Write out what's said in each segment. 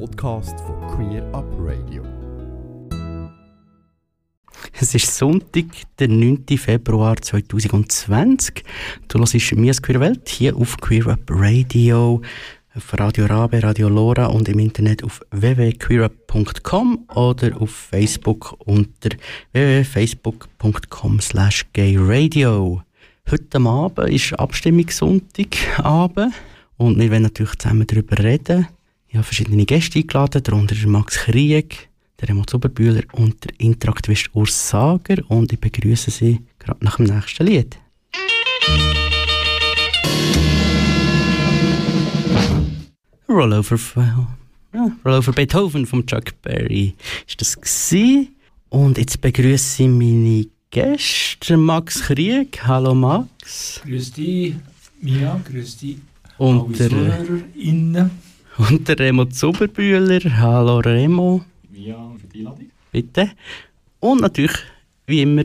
Podcast von Queer Up Radio. Es ist Sonntag, der 9. Februar 2020. Du hörst «Mias Queer Welt» hier auf Queer Up Radio, auf Radio Rabe, Radio Lora und im Internet auf www.queerup.com oder auf Facebook unter www.facebook.com slash gayradio. Heute Abend ist Abstimmungssonntagabend und wir werden natürlich zusammen darüber reden. Ich habe verschiedene Gäste eingeladen, darunter Max Krieg, der Remo Zuberbühler und der Interaktivist Urs Sager und ich begrüße Sie gerade nach dem nächsten Lied. Rollover, ja, Rollover Beethoven von Chuck Berry ist das gewesen. Und jetzt begrüße ich meine Gäste, Max Krieg. Hallo Max. Grüß dich, Mia, grüß dich. Und der, und der Remo Zuberbühler. Hallo Remo. Mia, für die Einladung. Bitte. Und natürlich, wie immer,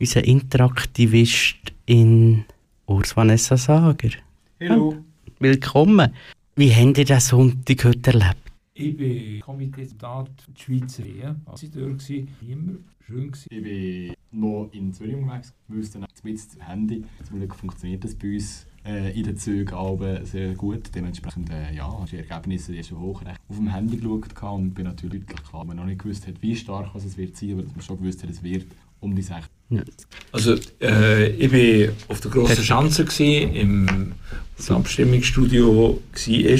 unser Interaktivist in Urs Vanessa Sager. Hallo. Willkommen. Wie habt ihr den Sonntag heute erlebt? Ich bin Komiteedat der Schweizer Ehe. Ich war dort, immer schön. Gewesen. Ich bin noch in Zürich unterwegs, müsste mit dem Handy. Zum Glück funktioniert das bei uns in den Zügen alle sehr gut. Dementsprechend äh, ja, hast die Ergebnisse die schon hochrecht auf dem Handy geschaut und bin natürlich klar, man noch nicht gewusst hat, wie stark es wird sein, aber dass man schon gewusst hat, es wird um die 60. Ja. Also äh, ich war auf der grossen Schanze, gewesen, im das Abstimmungsstudio war.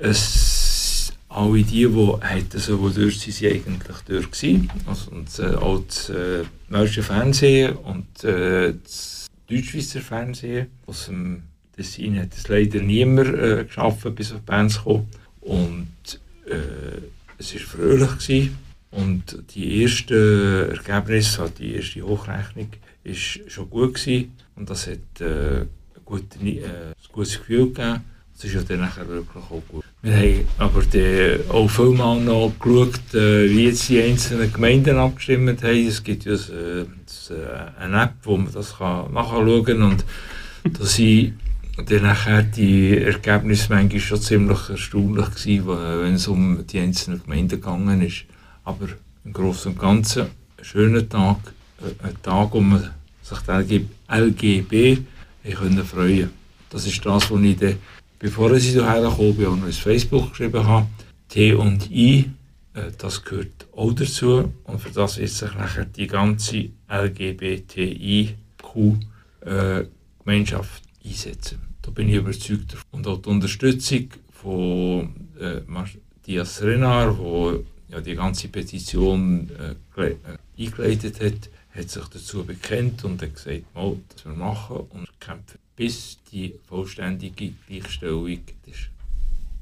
Es, alle die, die hätten so durch sind, sind eigentlich durch gewesen. Also, und, äh, auch das äh, Fernsehen und äh, das Deutschschweizer Fernsehen. Aus dem Tessin hat es leider niemand äh, geschafft, bis auf Bands zu kommen. Und äh, es war fröhlich. Gewesen. Und die ersten Ergebnisse, also die erste Hochrechnung, war schon gut. Gewesen. Und das hat äh, gute, äh, ein gutes Gefühl gegeben. Es ist ja dann nachher wirklich auch gut. Wir haben aber die, auch vielmal noch geschaut, äh, wie jetzt die einzelnen Gemeinden abgestimmt haben. Es gibt ja das, äh, das, äh, eine App, wo man das kann nachschauen kann. Und da sind dann nachher die Ergebnisse manchmal schon ziemlich erstaunlich gewesen, wenn es um die einzelnen Gemeinden gegangen ist. Aber im Großen und Ganzen ein schöner Tag, äh, ein Tag, wo man sich die LGB können freuen Das ist das, was ich dann, bevor ich hierher gekommen bin, noch ins Facebook geschrieben habe. T und I, äh, das gehört auch dazu. Und für das wird sich nachher die ganze LGBTIQ-Gemeinschaft äh, einsetzen. Da bin ich überzeugt davon. Und auch die Unterstützung von äh, Matthias Renard, der ja, die ganze Petition eingeleitet hat, hat sich dazu bekennt und hat gesagt, mal, dass wir machen und kämpfen, bis die vollständige Gleichstellung ist.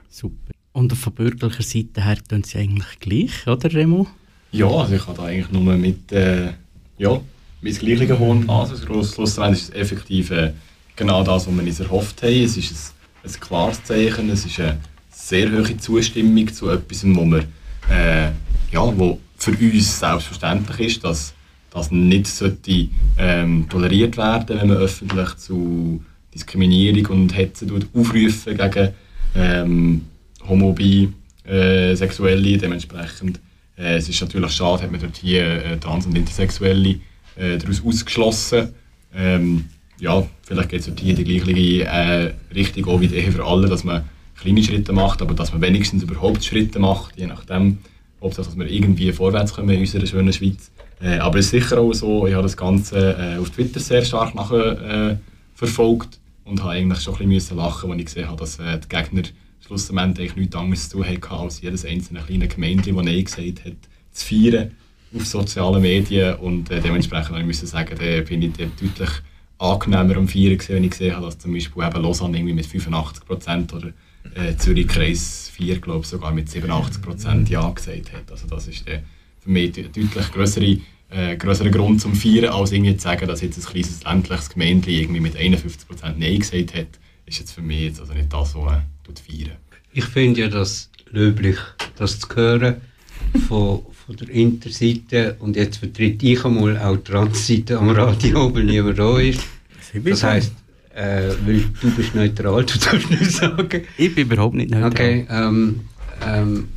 Super. Und von bürgerlicher Seite her tun sie eigentlich gleich, oder Remo? Ja, also ich habe da eigentlich nur mit, äh, ja, mit das Gleiche hohen Also schlussendlich ist es effektiv äh, genau das, was wir uns erhofft haben. Es ist ein, ein klares Zeichen, es ist eine sehr hohe Zustimmung zu etwas, wo wir, äh, ja, wo für uns selbstverständlich ist, dass das nicht sollte, ähm, toleriert werden, wenn man öffentlich zu Diskriminierung und Hetze aufrufen gegen ähm, Homo, Bi, äh, Sexuelle. Dementsprechend äh, es ist natürlich schade, hat man dort hier äh, Trans- und Intersexuelle äh, daraus ausgeschlossen. Ähm, ja, vielleicht geht es dort hier die gleiche äh, Richtung auch wie die Ehe für alle, dass man kleine Schritte macht, aber dass man wenigstens überhaupt Schritte macht, je nachdem, ob dass wir irgendwie vorwärts kommen in unserer schönen Schweiz. Äh, aber es ist sicher auch so, ich habe das Ganze äh, auf Twitter sehr stark nachher äh, verfolgt und habe eigentlich schon ein bisschen lachen, als ich gesehen habe, dass äh, die Gegner schlussendlich nichts anderes zu tun hatten, als jedes einzelne kleine Gemeinde, das Nein gesagt hat, zu feiern auf sozialen Medien und äh, dementsprechend ich sagen, da bin ich deutlich angenehmer am Feiern gewesen, wenn ich gesehen habe, dass zum Beispiel eben Lausanne irgendwie mit 85 Prozent oder äh, Zürich Kreis 4, glaube sogar mit 87 Prozent Ja gesagt hat. Also das ist äh, für mich deutlich größere äh, größeren Grund zum Feiern, als irgendwie zu sagen, dass jetzt ein kleines ländliches Gemeinde irgendwie mit 51% Nein gesagt hat, ist jetzt für mich jetzt also nicht das, was äh, feiern. Ich finde ja das löblich, das zu hören von, von der Interseite und jetzt vertritt ich einmal auch die Transseite am Radio, weil niemand da ist. Das heisst, äh, weil du bist neutral, du darfst nicht sagen. Ich bin überhaupt nicht neutral. Okay, ähm, ähm,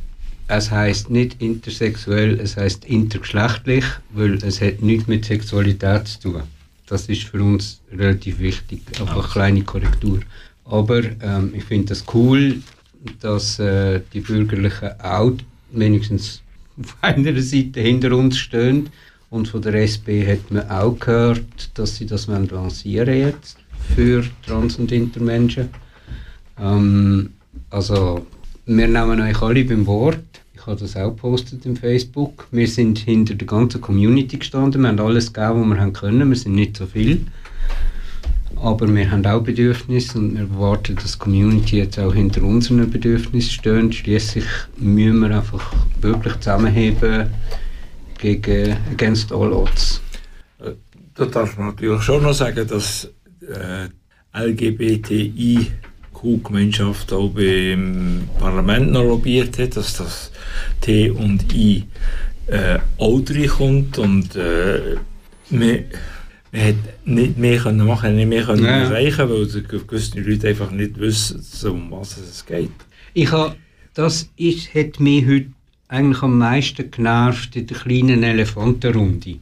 es heißt nicht intersexuell, es heißt intergeschlechtlich, weil es hat nichts mit Sexualität zu tun. Das ist für uns relativ wichtig, einfach eine kleine Korrektur. Aber ähm, ich finde das cool, dass äh, die Bürgerlichen auch wenigstens auf einer Seite hinter uns stehen. Und von der SP hat man auch gehört, dass sie das lancieren jetzt für Trans- und Intermenschen. Ähm, also, wir nehmen euch alle beim Wort. Habe das auch gepostet im Facebook. Wir sind hinter der ganzen Community gestanden. Wir haben alles gegeben, was wir haben können. Wir sind nicht so viel. Aber wir haben auch Bedürfnisse und wir erwarten, dass die Community jetzt auch hinter unseren Bedürfnissen steht. Schließlich müssen wir einfach wirklich zusammenheben gegen Against All Odds. Äh, da darf man natürlich schon noch sagen, dass äh, LGBTIQ-Gemeinschaft auch beim Parlament noch lobbyiert hat, dass das T und I äh, auch reinkommt und äh, wir, wir hätten nicht mehr können machen, nicht mehr können ja. erreichen, weil gewisse Leute einfach nicht wissen, um was es geht. Ich habe, das ist, hat mich heute eigentlich am meisten genervt in der kleinen Elefantenrunde.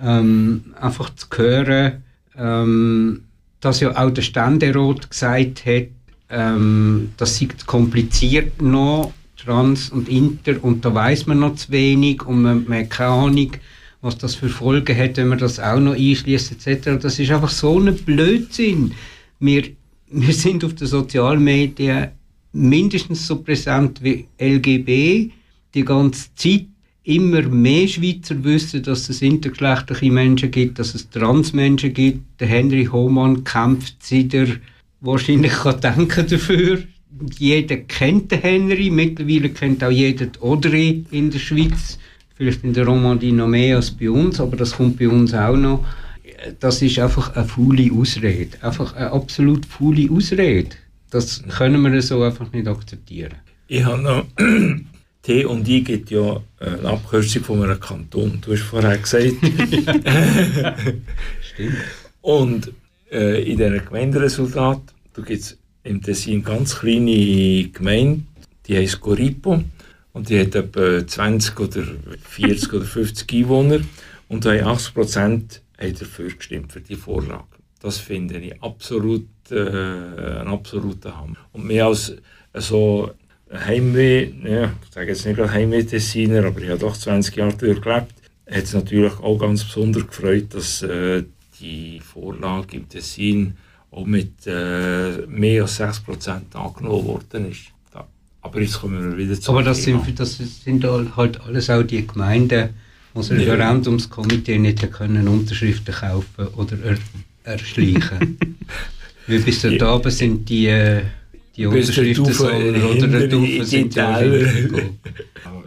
Ähm, einfach zu hören, ähm, dass ja auch der Ständerat gesagt hat, ähm, das sei kompliziert noch, Trans und Inter, und da weiß man noch zu wenig und man, man hat keine Ahnung, was das für Folgen hat, wenn man das auch noch einschließt etc. Das ist einfach so ein Blödsinn. Wir, wir sind auf den Sozialmedien mindestens so präsent wie LGB die ganze Zeit immer mehr Schweizer wissen, dass es intergeschlechtliche Menschen gibt, dass es Transmenschen gibt. Der Henry Hohmann kämpft er wahrscheinlich kann denken dafür. Jeder kennt den Henry, mittlerweile kennt auch jeder die Audrey in der Schweiz. Vielleicht in der Romandie noch mehr als bei uns, aber das kommt bei uns auch noch. Das ist einfach eine faule Ausrede. Einfach eine absolut faule Ausrede. Das können wir so einfach nicht akzeptieren. Ich habe noch T und I gibt ja eine Abkürzung von einem Kanton. Du hast vorher gesagt. Stimmt. Und äh, in diesem Gemeinderesultat, da gibt es im Tessin ganz kleine Gemeinde, die heißt Goripo. Und die hat etwa 20 oder 40 oder 50 Einwohner. Und da haben 80 Prozent dafür gestimmt, für die Vorlage. Das finde ich absolut, äh, ein absoluter Hammer. Und mehr als so Heimweh, ja, ich sage jetzt nicht gerade Heimweh-Tessiner, aber ich habe doch 20 Jahre dort gelebt, hat es natürlich auch ganz besonders gefreut, dass äh, die Vorlage im Tessin auch mit äh, mehr als 6% angenommen worden ist. Da. Aber jetzt kommen wir wieder zu. Aber das sind, das sind halt alles auch die Gemeinden, die das Referendumskomitee nicht können Unterschriften kaufen oder er, erschleichen. Weil bis dort ja. oben sind die... Äh, die Unterschriften sollen oder der Taufe sind ja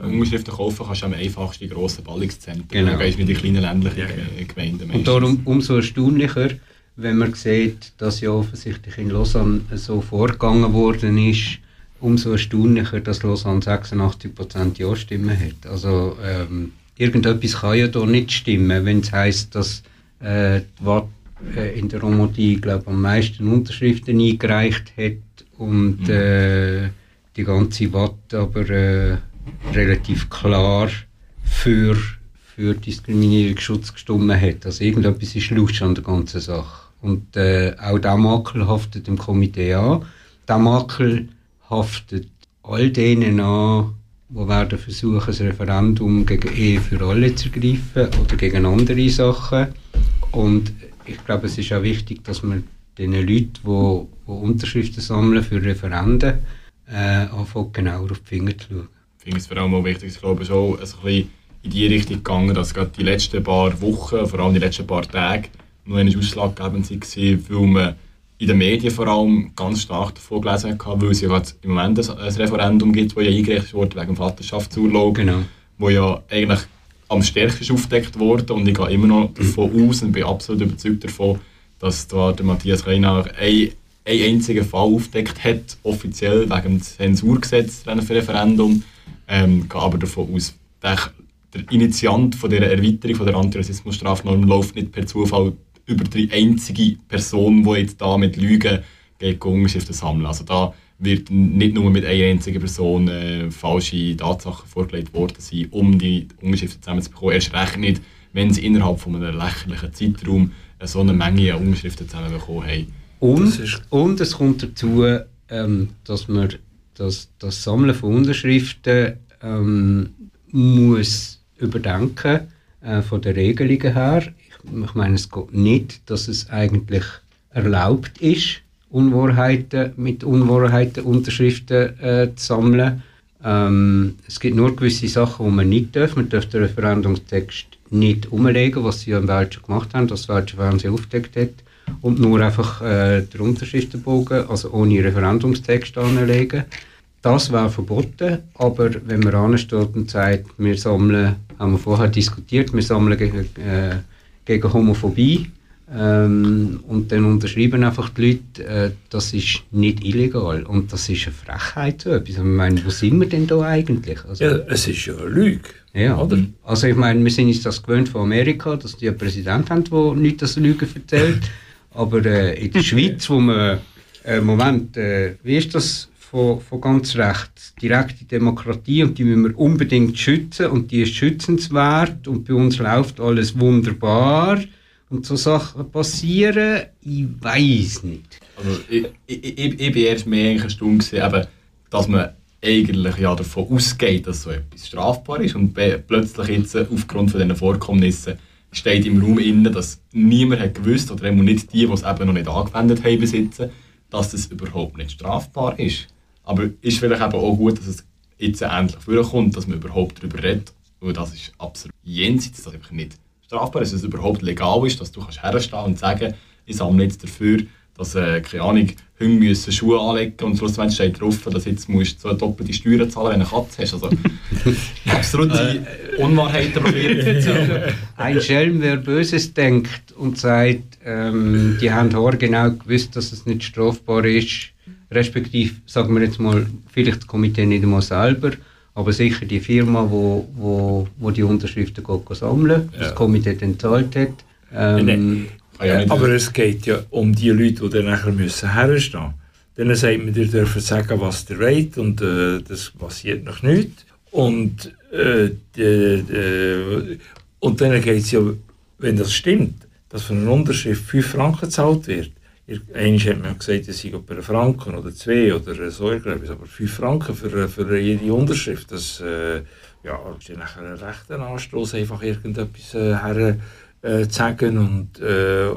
Unterschriften kaufen kannst du am einfachsten in grossen Ballungszentren. Genau. Dann gehst du in die kleinen ländlichen ja. Gemeinden. Und darum umso erstaunlicher, wenn man sieht, dass ja offensichtlich in Lausanne so vorgegangen worden ist, umso erstaunlicher, dass Lausanne 86% Ja-Stimmen hat. Also ähm, irgendetwas kann ja da nicht stimmen, wenn es heisst, dass äh, die Watt äh, in der Romandie glaube am meisten Unterschriften eingereicht hat und mhm. äh, die ganze Watt aber äh, relativ klar für, für Diskriminierungsschutz gestimmt hat. Also irgendetwas ist Lust an der ganzen Sache. Und äh, auch der Makel haftet dem Komitee an. Der Makel haftet all denen an, die werden versuchen, das Referendum gegen Ehe für alle zu ergreifen oder gegen andere Sachen. Und ich glaube, es ist auch wichtig, dass man den Leuten, die, die Unterschriften sammeln für Referenden, äh, anfangen genauer auf die Finger zu schauen. Ich finde es vor allem auch wichtig, ich glaube, es auch ein bisschen in die Richtung gegangen, dass gerade die letzten paar Wochen, vor allem die letzten paar Tage, noch einen ausschlaggebend waren, weil man in den Medien vor allem ganz stark davon gelesen hat, weil es ja im Moment ein, Referendum gibt, das ja eingereicht wurde wegen Vaterschaftsurlaub, genau. wo ja eigentlich am stärksten aufgedeckt wurde und ich gehe immer noch davon aus und bin absolut überzeugt davon, dass da der Matthias Reiner einen, einen einzigen Fall aufdeckt hat, offiziell wegen dem Zensurgesetz für ein Referendum. Ähm, gehe aber davon aus, der, der Initiant von dieser Erweiterung von der Antirassismusstrafnorm läuft nicht per Zufall über die einzige Person, die jetzt da mit Lügen gegen Unterschriften sammeln. Also da wird nicht nur mit einer einzigen Person äh, falsche Tatsachen vorgelegt worden sein, um die Unterschriften zusammenzubekommen. Erst recht nicht, wenn sie innerhalb von einem lächerlichen Zeitraum so eine Menge an Unterschriften zusammenbekommen haben. Und, und es kommt dazu, ähm, dass man das, das Sammeln von Unterschriften ähm, muss überdenken äh, von der Regelungen her. Ich, ich meine, es geht nicht, dass es eigentlich erlaubt ist, Unwahrheiten mit Unwahrheiten Unterschriften äh, zu sammeln. Ähm, es gibt nur gewisse Sachen, die man nicht darf. Man darf den Referendumstext nicht umlegen, was sie ja im Welt schon gemacht haben, das Welche Fernsehen aufgedeckt hat. Und nur einfach äh, den Unterschriftenbogen, also ohne Referendumstext anlegen. Das wäre verboten, aber wenn man ansteht und sagt, wir sammeln, haben wir vorher diskutiert, wir sammeln gegen, äh, gegen Homophobie, ähm, und dann unterschreiben einfach die Leute, äh, das ist nicht illegal. Und das ist eine Frechheit. So etwas. Ich meine, wo sind wir denn da eigentlich? Also, ja, es ist ja eine Lüge. Ja, oder? Also ich meine, wir sind uns das gewöhnt von Amerika, dass die einen Präsident haben, der nicht das Lügen erzählt. Aber äh, in der Schweiz, wo man, äh, Moment, äh, wie ist das von, von ganz rechts? Direkte Demokratie und die müssen wir unbedingt schützen und die ist schützenswert und bei uns läuft alles wunderbar und so Sachen passieren, ich weiß nicht. Also ich, ich, ich, ich bin erst mehr erstaunt gewesen, dass man eigentlich ja davon ausgeht, dass so etwas strafbar ist und plötzlich jetzt aufgrund von diesen Vorkommnissen steht im Raum innen, dass niemand hat gewusst oder nicht die, die es eben noch nicht angewendet haben besitzen, dass das überhaupt nicht strafbar ist. Aber ist vielleicht eben auch gut, dass es jetzt endlich vorkommt, dass man überhaupt darüber redet, weil das ist absolut jenseits, das einfach nicht strafbar, dass es überhaupt legal ist, dass du kannst herstehen und sagen, ich sammle jetzt dafür, dass, äh, keine Ahnung, Hunde müssen Schuhe anlegen und schlussendlich steht drauf, dass jetzt musst du so doppelte Steuern zahlen, wenn du eine Katze hast. Also, absolute äh, Unwahrheiten probiert Ein Schelm, wer Böses denkt und sagt, ähm, die haben genau gewusst, dass es nicht strafbar ist, respektive, sagen wir jetzt mal, vielleicht das Komitee nicht einmal selber, aber sicher die Firma, wo, wo, wo die Unterschriften geht, sammeln, ja. das Komitee dann zahlt hat. Ähm, ja, aber es geht ja um die Leute, die dann nachher müssen herstehen müssen. Dann sagt man, ihr dürft sagen, was ihr wollt und äh, das passiert noch nicht. Und, äh, die, die, und dann geht es ja, wenn das stimmt, dass für eine Unterschrift 5 Franken gezahlt wird, Einmal hat man gesagt, es sei etwa ein Franken oder zwei oder so, ich glaube, aber fünf Franken für, für jede Unterschrift, das äh, ja, ist ja nachher ein rechter Anstoß, einfach irgendetwas äh, her äh, zu sagen und äh,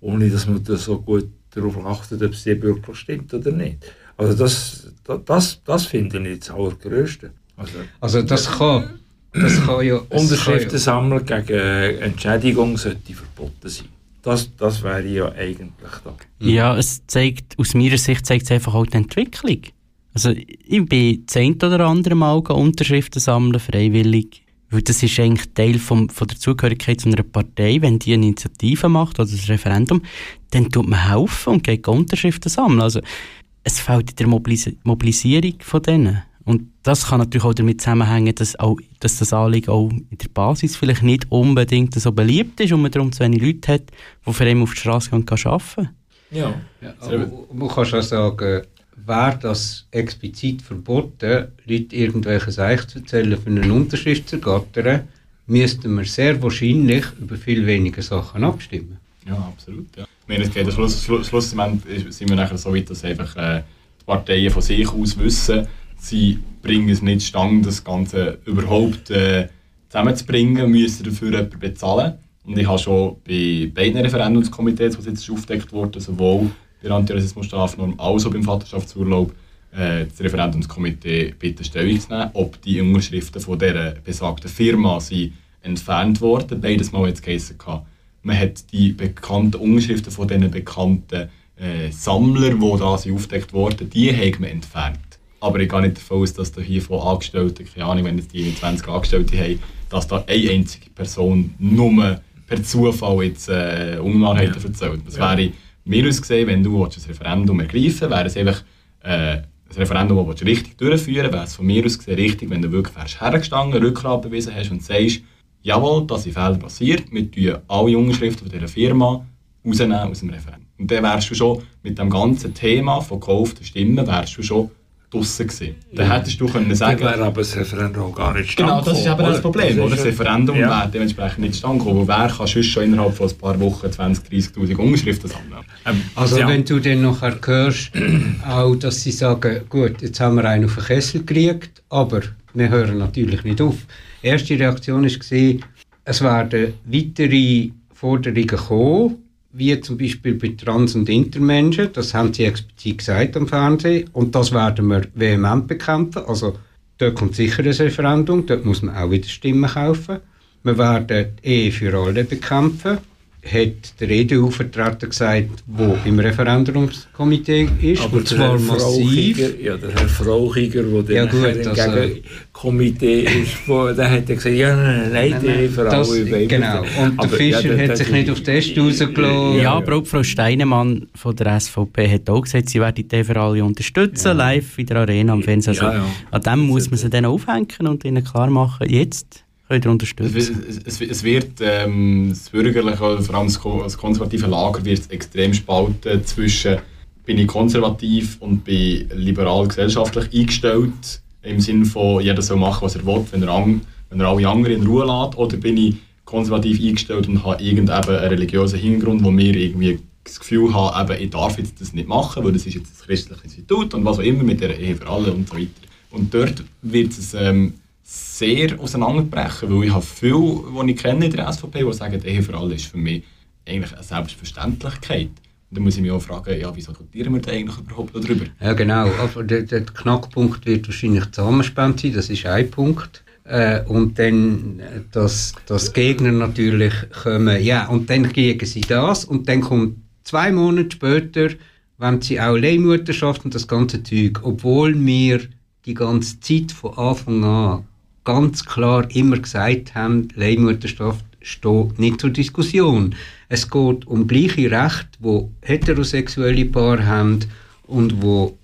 ohne, dass man da so gut darauf achtet, ob es wirklich stimmt oder nicht. Also das, das, das finde ich das Allergrößte. Also, also das kann, das kann ja... Unterschriften sammeln gegen Entschädigung sollte verboten sein. Das, das wäre ja eigentlich da. Ja, es zeigt, aus meiner Sicht zeigt es einfach auch die Entwicklung. Also ich bin zehn oder andere Mal Unterschriften sammeln, freiwillig. Weil das ist eigentlich Teil vom, von der Zugehörigkeit zu einer Partei. Wenn die eine Initiative macht oder ein Referendum, dann tut man helfen und geht Unterschriften sammeln. Also es fehlt in der Mobilis Mobilisierung von denen. Und das kann natürlich auch damit zusammenhängen, dass, auch, dass das Anliegen auch in der Basis vielleicht nicht unbedingt so beliebt ist und man darum zu wenig Leute hat, die für ihn auf die Straße gehen und arbeiten Ja, ja aber man kann schon sagen, wäre das explizit verboten, Leute irgendwelche Seich zu erzählen, für eine Unterschrift zu gattern, müssten wir sehr wahrscheinlich über viel weniger Sachen abstimmen. Ja, absolut. Ja. Ich meine, es geht, Schluss, Schluss, Schluss sind wir nachher so weit, dass einfach äh, die Parteien von sich aus wissen, sie bringen es nicht zustande, das Ganze überhaupt äh, zusammenzubringen, müssen dafür jemanden bezahlen. Und ich habe schon bei beiden Referendumskomitees, die jetzt aufgedeckt wurden, sowohl der Antirassismus-Strafnorm als auch beim Vaterschaftsurlaub, äh, das Referendumskomitee bitte Stellung zu nehmen, ob die Unterschriften von dieser besagten Firma sind entfernt worden. Beides Mal jetzt geheißen, man hat die bekannten Unterschriften von diesen bekannten äh, Sammlern, die da sind aufgedeckt wurden, die haben man entfernt. Aber ich gehe nicht davon aus, dass da hier von Angestellten, keine Ahnung, wenn jetzt die 20 Angestellte haben, dass da eine einzige Person nur per Zufall jetzt äh, Unwahrheiten ja. erzählt. Das ja. wäre mir aus gesehen, wenn du ein Referendum ergreifen wäre es einfach äh, ein Referendum, das du richtig durchführen wäre es von mir aus gesehen richtig, wenn du wirklich wärst hergestanden, Rückgrat bewiesen hast und sagst, jawohl, das sind Fehler passiert, wir tun alle Unterschriften von dieser Firma rausnehmen aus dem Referendum. Und dann wärst du schon mit dem ganzen Thema von gekauften Stimmen wärst du schon draussen gewesen. Dann hättest du können sagen... Dann wäre aber das Referendum gar nicht Genau, das ist eben das Problem. Oder? Das Referendum Ja. wäre dementsprechend nicht zustande gekommen. Wer kann sonst schon innerhalb von ein paar Wochen 20'000, 30'000 Unterschriften sammeln? Ähm, Also ja. wenn du dann nachher hörst, auch, dass sie sagen, gut, jetzt haben wir einen auf den Kessel gekriegt, aber wir hören natürlich nicht auf. Die erste Reaktion war, es werden weitere Forderungen kommen, wie zum Beispiel bei Trans- und Intermenschen, das haben sie explizit gesagt am Fernsehen, und das werden wir vehement bekämpfen. Also dort kommt sicher ein Referendum, dort muss man auch wieder Stimmen kaufen. Wir werden die Ehe für alle bekämpfen, hat der EDU-Vertreter gesagt, wo im Referendumskomitee ist, Aber und der zwar Herr massiv. Frauchiger, ja, der Herr Frauchiger, der Ja, gut, nachher also- im Komitee ist, wo, der hat ja gesagt, ja, nein, nein, nein, die für das, alle genau. Und der Aber, Fischer ja, hat das- sich nicht auf den Test rausgelassen. Ja, ja. aber auch Frau Steinemann von der SVP hat auch gesagt, sie werde die für alle unterstützen, live in der Arena am Fernsehen. Also, Ja, ja. An dem muss man sie dann aufhängen und ihnen klar machen, jetzt könnt ihr unterstützen. es, es, es wird ähm, das bürgerliche, vor allem das, ko- das konservative Lager wird extrem spalten zwischen bin ich konservativ und bin liberal gesellschaftlich eingestellt, im Sinne von jeder soll machen, was er will, wenn er, an, wenn er alle anderen in Ruhe lässt, oder bin ich konservativ eingestellt und habe irgendeinen einen religiösen Hintergrund, wo mir irgendwie das Gefühl haben, eben, ich darf jetzt das nicht machen, weil das ist jetzt ein christliches Institut und was auch immer mit der Ehe für alle und so weiter. Und dort wird es ähm, sehr auseinanderbrechen, weil ich habe viele, die ich kenne in der SVP, die sagen, Ehe für alle ist für mich eigentlich eine Selbstverständlichkeit. Und dann muss ich mich auch fragen, ja, wieso diskutieren wir da eigentlich überhaupt darüber? Ja, genau. Aber der, der Knackpunkt wird wahrscheinlich die Zusammenspende sein, das ist ein Punkt. Äh, und dann, äh, dass, dass Gegner natürlich kommen, ja, und dann kriegen sie das und dann kommt zwei Monate später, wenn sie auch Leihmutterschaft und das ganze Zeug, obwohl wir die ganze Zeit von Anfang an ganz klar immer gesagt haben, Leihmutterschaft steht nicht zur Diskussion. Es geht um gleiche Rechte, wo heterosexuelle Paare haben und wo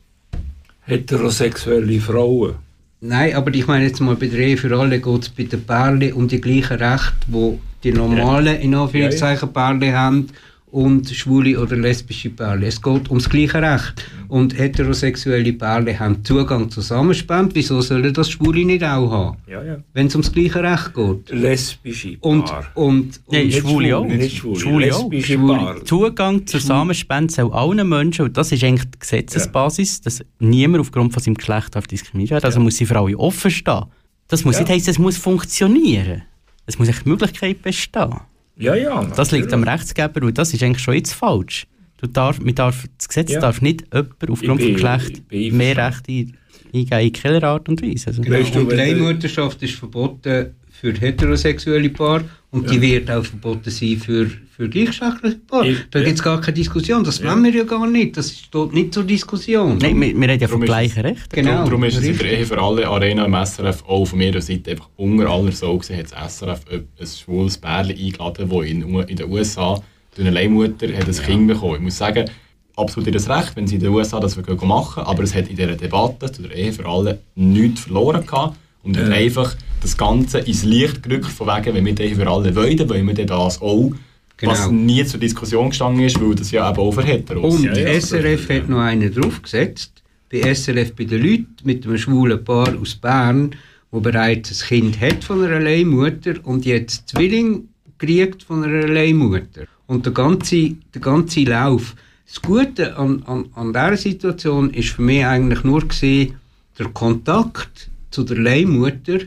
Heterosexuelle Frauen. Nein, aber ich meine jetzt mal bei der Ehe für alle geht es bei den Pärchen um die gleichen Rechte, wo die normalen, in Anführungszeichen, Pärchen haben und schwule oder lesbische Pärchen. Es geht ums gleiche Recht. Und heterosexuelle Pärchen haben Zugang zur Zusammenspende. Wieso sollen das Schwule nicht auch haben? Ja, ja. Wenn es ums gleiche Recht geht. Lesbische Und, Paar. und, und Nein, Nicht Schwule auch. Nicht schwule, Schwule auch. lesbische Schwule. Paar. Zugang zur Samenspende soll allen Menschen, und das ist eigentlich die Gesetzesbasis, dass niemand aufgrund von seinem Geschlecht darf diskriminiert werden. Also muss sie für alle offen stehen. Das muss Ja. nicht heißen, es muss funktionieren. Es muss die Möglichkeit bestehen. Ja, ja. Das liegt am. Rechtsgeber und das ist eigentlich schon jetzt falsch. Du darf, man darf, das Gesetz Ja. darf nicht jemand aufgrund von Geschlecht mehr. Rechte eingeben in keiner Art und Weise. Also, Genau. Weißt du- Leihmutterschaft ist verboten für heterosexuelle Paare und die wird auch verboten sein für, für gleichgeschlechtliche Paare. Da ja. gibt es gar keine Diskussion. Das wollen wir ja gar nicht. Das steht nicht zur Diskussion. Nein, wir, wir reden ja ist gleichen Rechten. Genau. Darum, darum ist es in der Ehe für alle Arena im SRF auch von meiner Seite einfach unter aller so gesehen, hat das SRF ein schwules Pärchen eingeladen, das in, in den USA durch eine Leihmutter hat ein Kind bekommen. Ich muss sagen, absolut ihr das Recht, wenn sie in den USA das machen, aber es hat in dieser Debatte zu der Ehe für alle nichts verloren gehabt und hat Ja. einfach das Ganze ins Licht gerückt, von wegen, wenn wir Ehe für alle wollen, wollen wir das auch, was Genau. nie zur Diskussion gestanden ist, weil das ja eben auch Heteros Und Ja, ja, SRF das- hat noch einen draufgesetzt. Bei SRF bei den Leuten mit einem schwulen Paar aus Bern, wo bereits ein Kind hat von einer Leihmutter und jetzt Zwilling kriegt von einer Leihmutter. Und der ganze, der ganze Lauf. Das Gute an, an, an dieser Situation ist für mich eigentlich nur gesehen, der Kontakt zu der Leihmutter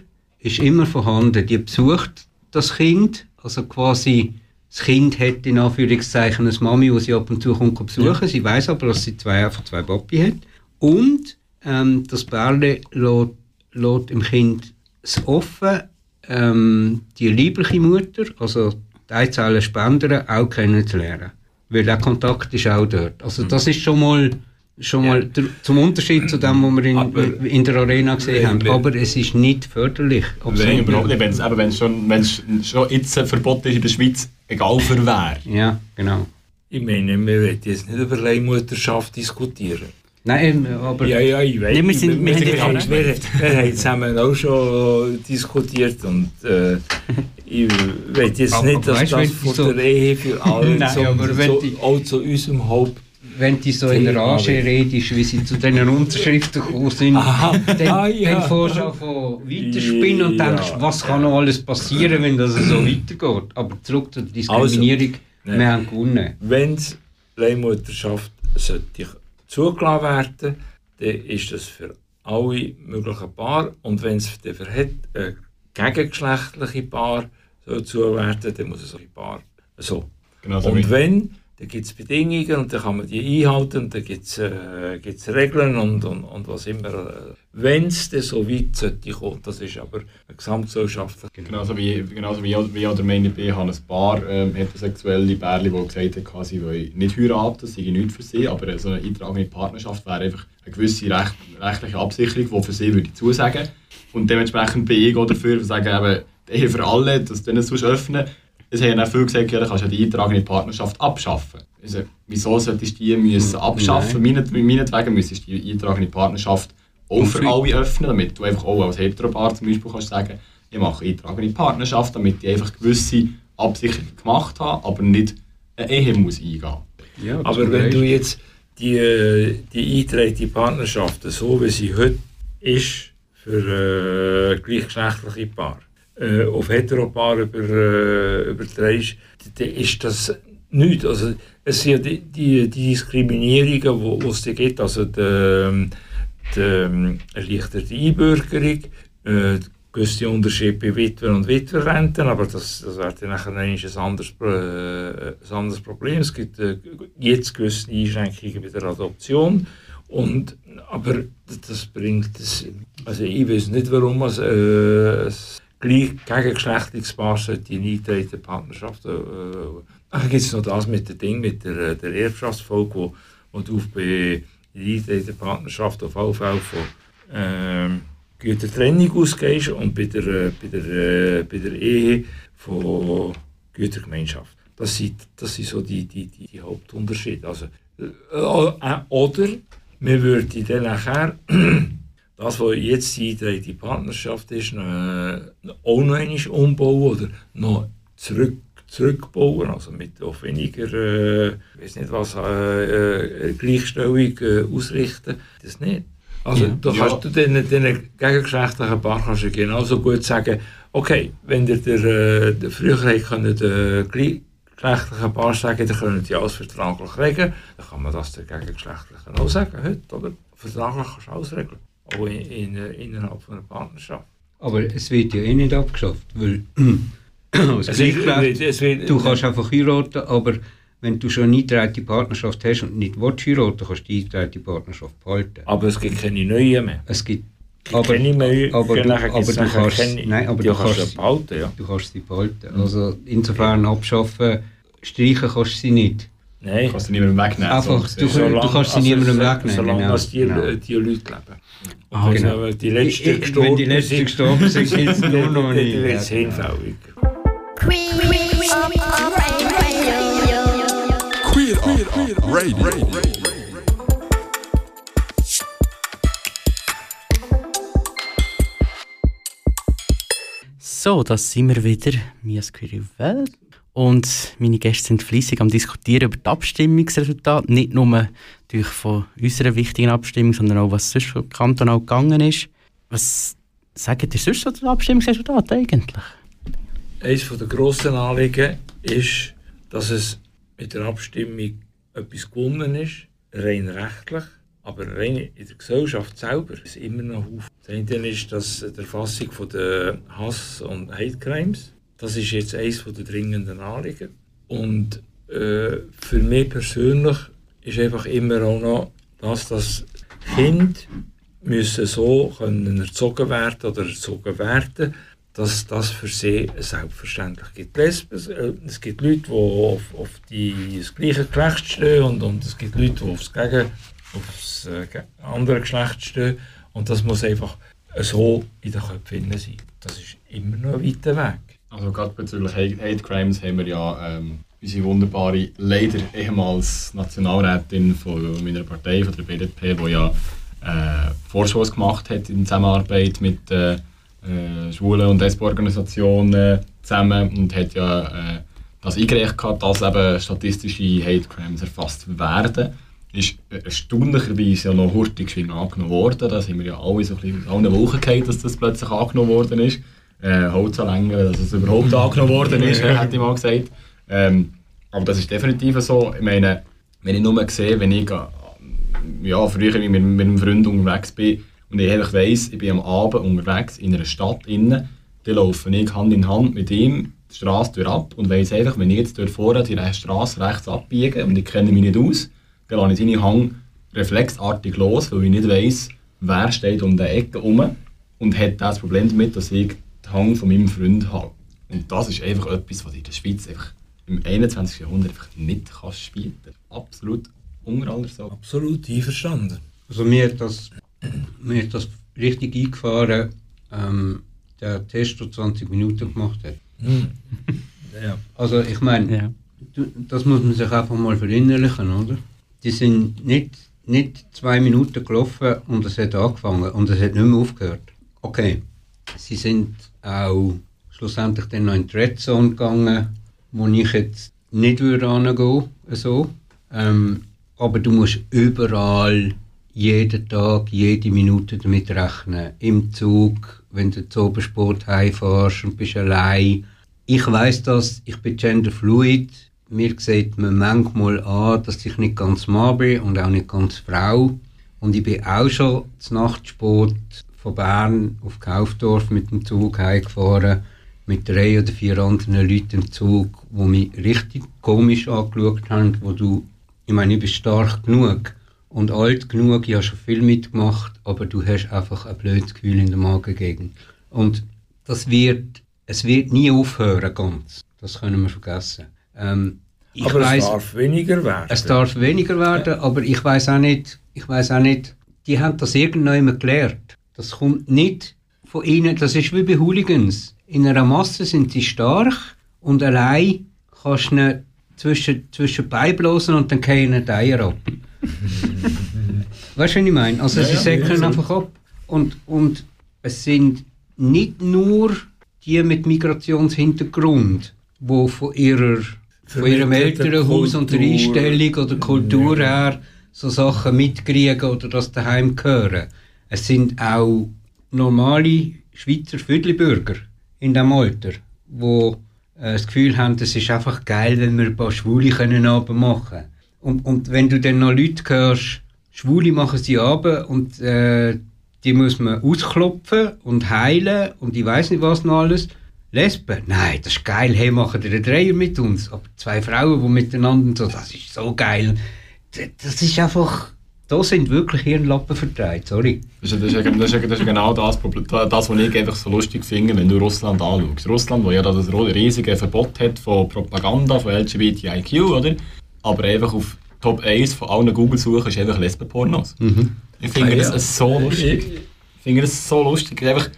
ist immer vorhanden. Die besucht das Kind, also quasi das Kind hat in Anführungszeichen eine Mami, die sie ab und zu kommt besuchen. Sie weiß aber, dass sie zwei, einfach zwei Papi hat. Und ähm, das Bärle lässt, lässt dem Kind es offen, ähm, die liebliche Mutter, also die Eizellen Spender, auch kennenzulernen. Weil der Kontakt ist auch dort. Also das ist schon mal, schon mal zum Unterschied zu dem, was wir in, Aber- in der Arena gesehen haben. Aber es ist nicht förderlich. Nein, überhaupt nicht. Wenn es schon, wenn's schon jetzt ein Verbot ist in der Schweiz, egal für wer. Ja, genau. Ich meine, wir wollen jetzt nicht über Leihmutterschaft diskutieren. Nein, aber Ja, ja, ich weiß. Ja, wir sind- wir wir, haben wir, wir, haben zusammen auch schon diskutiert und äh, ich weiß jetzt Aber nicht, dass weißt, das von so- der Ehe für alle Nein, so, aber die- auch zu unserem Haupt... Wenn du so in Rage redest, wie sie zu diesen Unterschriften gekommen sind, Aha. dann, Ah, ja. dann fährst du von weiterspinnen und denkst, Ja. was kann noch alles passieren, wenn das so weitergeht. Aber zurück zur Diskriminierung, Nein. wir haben gewonnen. Wenn die Leihmutterschaft sollte zugelassen werden, dann ist das für alle möglichen Paare. Und wenn es dann für hat, äh, gegengeschlechtliche Paar soll zuwerden, dann muss es auch ein Paar so. Genau so Und wie- wenn, dann gibt es Bedingungen und dann kann man die einhalten und dann gibt es äh, Regeln und, und, und was immer. Äh, wenn es dann so weit sollte kommen, das ist aber eine gesamtgesellschaftliche Genauso wie, genauso wie, wie an der Meine B haben ein paar ähm, heterosexuelle Pärchen, die gesagt haben, sie wollen nicht heiraten, das sei nichts für sie, aber so eine eintragende Partnerschaft wäre einfach eine gewisse recht, rechtliche Absicherung, die für sie würde zusagen Und dementsprechend bin ich auch dafür, sagen, eben, Ehe für alle, dass du nicht sonst öffnen. Es haben ja auch viele gesagt, ja, dann kannst du ja die eintragende Partnerschaft abschaffen. Also, wieso solltest du die müssen abschaffen? Meinet, meinetwegen müsstest du die eintragende Partnerschaft auch für alle öffnen, damit du einfach auch als Heteropaar zum Beispiel kannst sagen, ich mache eintragende Partnerschaft, damit ich einfach gewisse Absicherungen gemacht habe, aber nicht eine Ehe muss eingehen. Ja, Aber wenn du jetzt die, die eingetragene Partnerschaft, so wie sie heute ist, für äh, gleichgeschlechtliche Paare, äh, auf Heteropaar über, äh, überträgst, dann ist das nichts. Also, es sind die, die, die Diskriminierungen, die es gibt, also die, die ähm, erleichterte Einbürgerung, äh, gewisse Unterschiede bei Witwer- und Witwerrenten, aber das, das wäre dann nachher ein anderes, äh, ein anderes Problem. Es gibt äh, jetzt gewisse Einschränkungen bei der Adoption. Und, aber das bringt es, also ich weiß nicht, warum es, äh, ein gleich gegengeschlechtliches Paar sollte in eintreten Partnerschaft. Äh, dann gibt es noch das mit dem Ding, mit der, der Erbschaftsfolge, wo, wo du bei der eintreten Partnerschaft auf alle Fälle von ähm, Gütertrennung ausgehst und bei der, äh, bei der, äh, bei der Ehe von Gütergemeinschaft. Das sind, das sind so die, die, die, die Hauptunterschiede. Also, äh, äh, oder wir würden dann nachher das, was jetzt die eingetragene Partnerschaft ist, auch noch einmal umbauen oder noch zurück, zurückbauen, also mit auch weniger, äh, ich weiß nicht was, äh, äh, Gleichstellung äh, ausrichten. Das nicht. Also Ja. da kannst du den, den gegengeschlechtlichen Paar kannst du genauso gut sagen, okay, wenn ihr der, äh, der früher können, der gleichgeschlechtlichen Paar sagen, dann können die alles vertraglich regeln, dann kann man das der gegengeschlechtlichen auch sagen heute, oder? Vertraglich kannst du alles regeln, auch in, in, innerhalb von einer Partnerschaft. Aber es wird ja eh nicht abgeschafft, weil als Es wird- es wird- du kannst einfach heiraten, aber wenn du schon eine eingetragene Partnerschaft hast und nicht willst heiraten, kannst du die eingetragene Partnerschaft behalten. Aber es gibt keine neuen mehr. Es gibt Aber, mehr, aber du- aber du kannst- keine, nein, aber die du kannst kannst- behalten, ja. du kannst sie behalten. Also insofern abschaffen, streichen kannst du sie nicht. Nein. Kannst du niemandem wegnehmen. Einfach, so du- du kannst sie niemandem wegnehmen, Solange genau. dass die, Genau. die Leute leben. Ah, genau. aber die letzten Ich- ich- wenn die letzten gestorben sind, geht's nur noch dann nicht. wird es Ja, genau. hinfällig. Queer Up Radio. So, das sind wir wieder, Mias Queer Welt. Und meine Gäste sind fleissig am Diskutieren über die Abstimmungsresultate. Nicht nur natürlich von unserer wichtigen Abstimmung, sondern auch, was sonst vom Kanton gegangen ist. Was sagt ihr sonst so zu den Abstimmungsresultaten eigentlich? Eines der grossen Anliegen ist, dass es mit der Abstimmung etwas gewonnen ist, rein rechtlich, aber rein in der Gesellschaft selber ist immer noch auf. Das eine ist das, die Erfassung der Hass- und Hate Crimes. Das ist jetzt eines der dringenden Anliegen. Und äh, für mich persönlich ist einfach immer auch noch das, dass Kinder müssen so können erzogen werden oder erzogen werden, dass das für sie selbstverständlich gibt. Lesben, äh, es gibt Leute, die auf, auf die, das gleiche Geschlecht stehen und, und es gibt Leute, die aufs, Gegen, aufs äh, andere Geschlecht stehen und das muss einfach so in den Köpfen sein. Das ist immer noch ein weiter Weg. Also gerade bezüglich Hate, Crimes haben wir ja ähm, unsere wunderbare, leider ehemals Nationalrätin von meiner Partei, von der BDP, die ja äh, Vorschuss gemacht hat in Zusammenarbeit mit, äh, äh, Schwulen- und Lesbo-Organisationen zusammen und hat ja äh, das eingereicht, gehabt, dass eben statistische Hate Crimes erfasst werden. Ist erstaunlicherweise ja noch hurtig angenommen worden. Da sind wir ja alle so ein bisschen aus allen Wochen gefallen, dass das plötzlich angenommen worden ist. Äh, Holzanlängen, dass es überhaupt angenommen worden ist, hätte ich mal gesagt. Ähm, aber das ist definitiv so. Ich meine, wenn ich nur sehe, wenn ich äh, ja, früher mit, mit einem Freund unterwegs bin und ich einfach weiss, ich bin am Abend unterwegs in einer Stadt innen, dann laufe ich Hand in Hand mit ihm die Straße durch ab und weiss einfach, wenn ich jetzt dort vorne die Straße rechts abbiege und ich kenne mich nicht aus, dann lasse ich seine Hang reflexartig los, weil ich nicht weiss, wer steht um die Ecke herum und hat das Problem damit, dass ich Hang von meinem Freund habe. Und das ist einfach etwas, was du in der Schweiz einfach im 21. Jahrhundert einfach nicht kannst spielen. Absolut unter aller Sau. Absolut einverstanden. Also mir hat das, mir hat das richtig eingefahren, ähm, der Test, der 20 Minuten gemacht hat. Hm. Ja. Also ich meine, Ja. das muss man sich einfach mal verinnerlichen, oder? Die sind nicht, nicht zwei Minuten gelaufen und es hat angefangen und es hat nicht mehr aufgehört. Okay, sie sind auch schlussendlich dann noch in die Red Zone gegangen, wo ich jetzt nicht würde hingehen, so. Ähm, aber du musst überall jeden Tag, jede Minute damit rechnen. Im Zug, wenn du zu Obersport heimfährst und bist allein. Ich weiß das, ich bin genderfluid. Mir sieht man manchmal an, dass ich nicht ganz Mann bin und auch nicht ganz Frau. Und ich bin auch schon zum Nachtsport von Bern auf Kaufdorf mit dem Zug heimgefahren. Mit drei oder vier anderen Leuten im Zug, die mich richtig komisch angeschaut haben, wo du, ich meine, ich bin stark genug und alt genug, ich habe schon viel mitgemacht, aber du hast einfach ein blödes Gefühl in der Magengegend. Und das wird, es wird nie aufhören ganz. Das können wir vergessen. Ähm, ich Aber weiss- es darf weniger werden. es darf weniger werden, aber ich weiß auch nicht, ich weiß auch nicht, die haben das irgendjemand gelernt. Das kommt nicht von ihnen, das ist wie bei Hooligans. In einer Masse sind sie stark und allein kannst du ihnen zwischen, zwischen bloßen und dann ihnen die Eier ab. weißt du, was ich meine? Also sie säckeln einfach ab. Und, und es sind nicht nur die mit Migrationshintergrund, die von ihrer von ihrem Elternhaus und der. Einstellung oder Kultur her so Sachen mitkriegen oder das daheim hören. Es sind auch normale Schweizer Viertelbürger in diesem Alter, die äh, das Gefühl haben, es ist einfach geil, wenn wir ein paar Schwule können machen und, und wenn du dann noch Leute hörst, Schwule machen sie Abend und äh, die muss man ausklopfen und heilen und ich weiß nicht was noch alles. Lesben? Nein, das ist geil, hey, machen einen Dreier mit uns. Aber zwei Frauen, die miteinander so, das ist so geil. Das ist einfach, da sind wirklich Hirnlappen verteilt, sorry. Das ist, das, ist, das, ist, das ist genau das, Problem- das, was ich einfach so lustig finde, wenn du Russland anschaust. Russland, wo ja das riesige Verbot hat von Propaganda, von LGBTIQ, oder? Aber einfach auf Top 1 von allen Google-Suchen ist einfach Lesbenpornos. Ich finde ja. das so lustig. Ich finde das so lustig. Einfach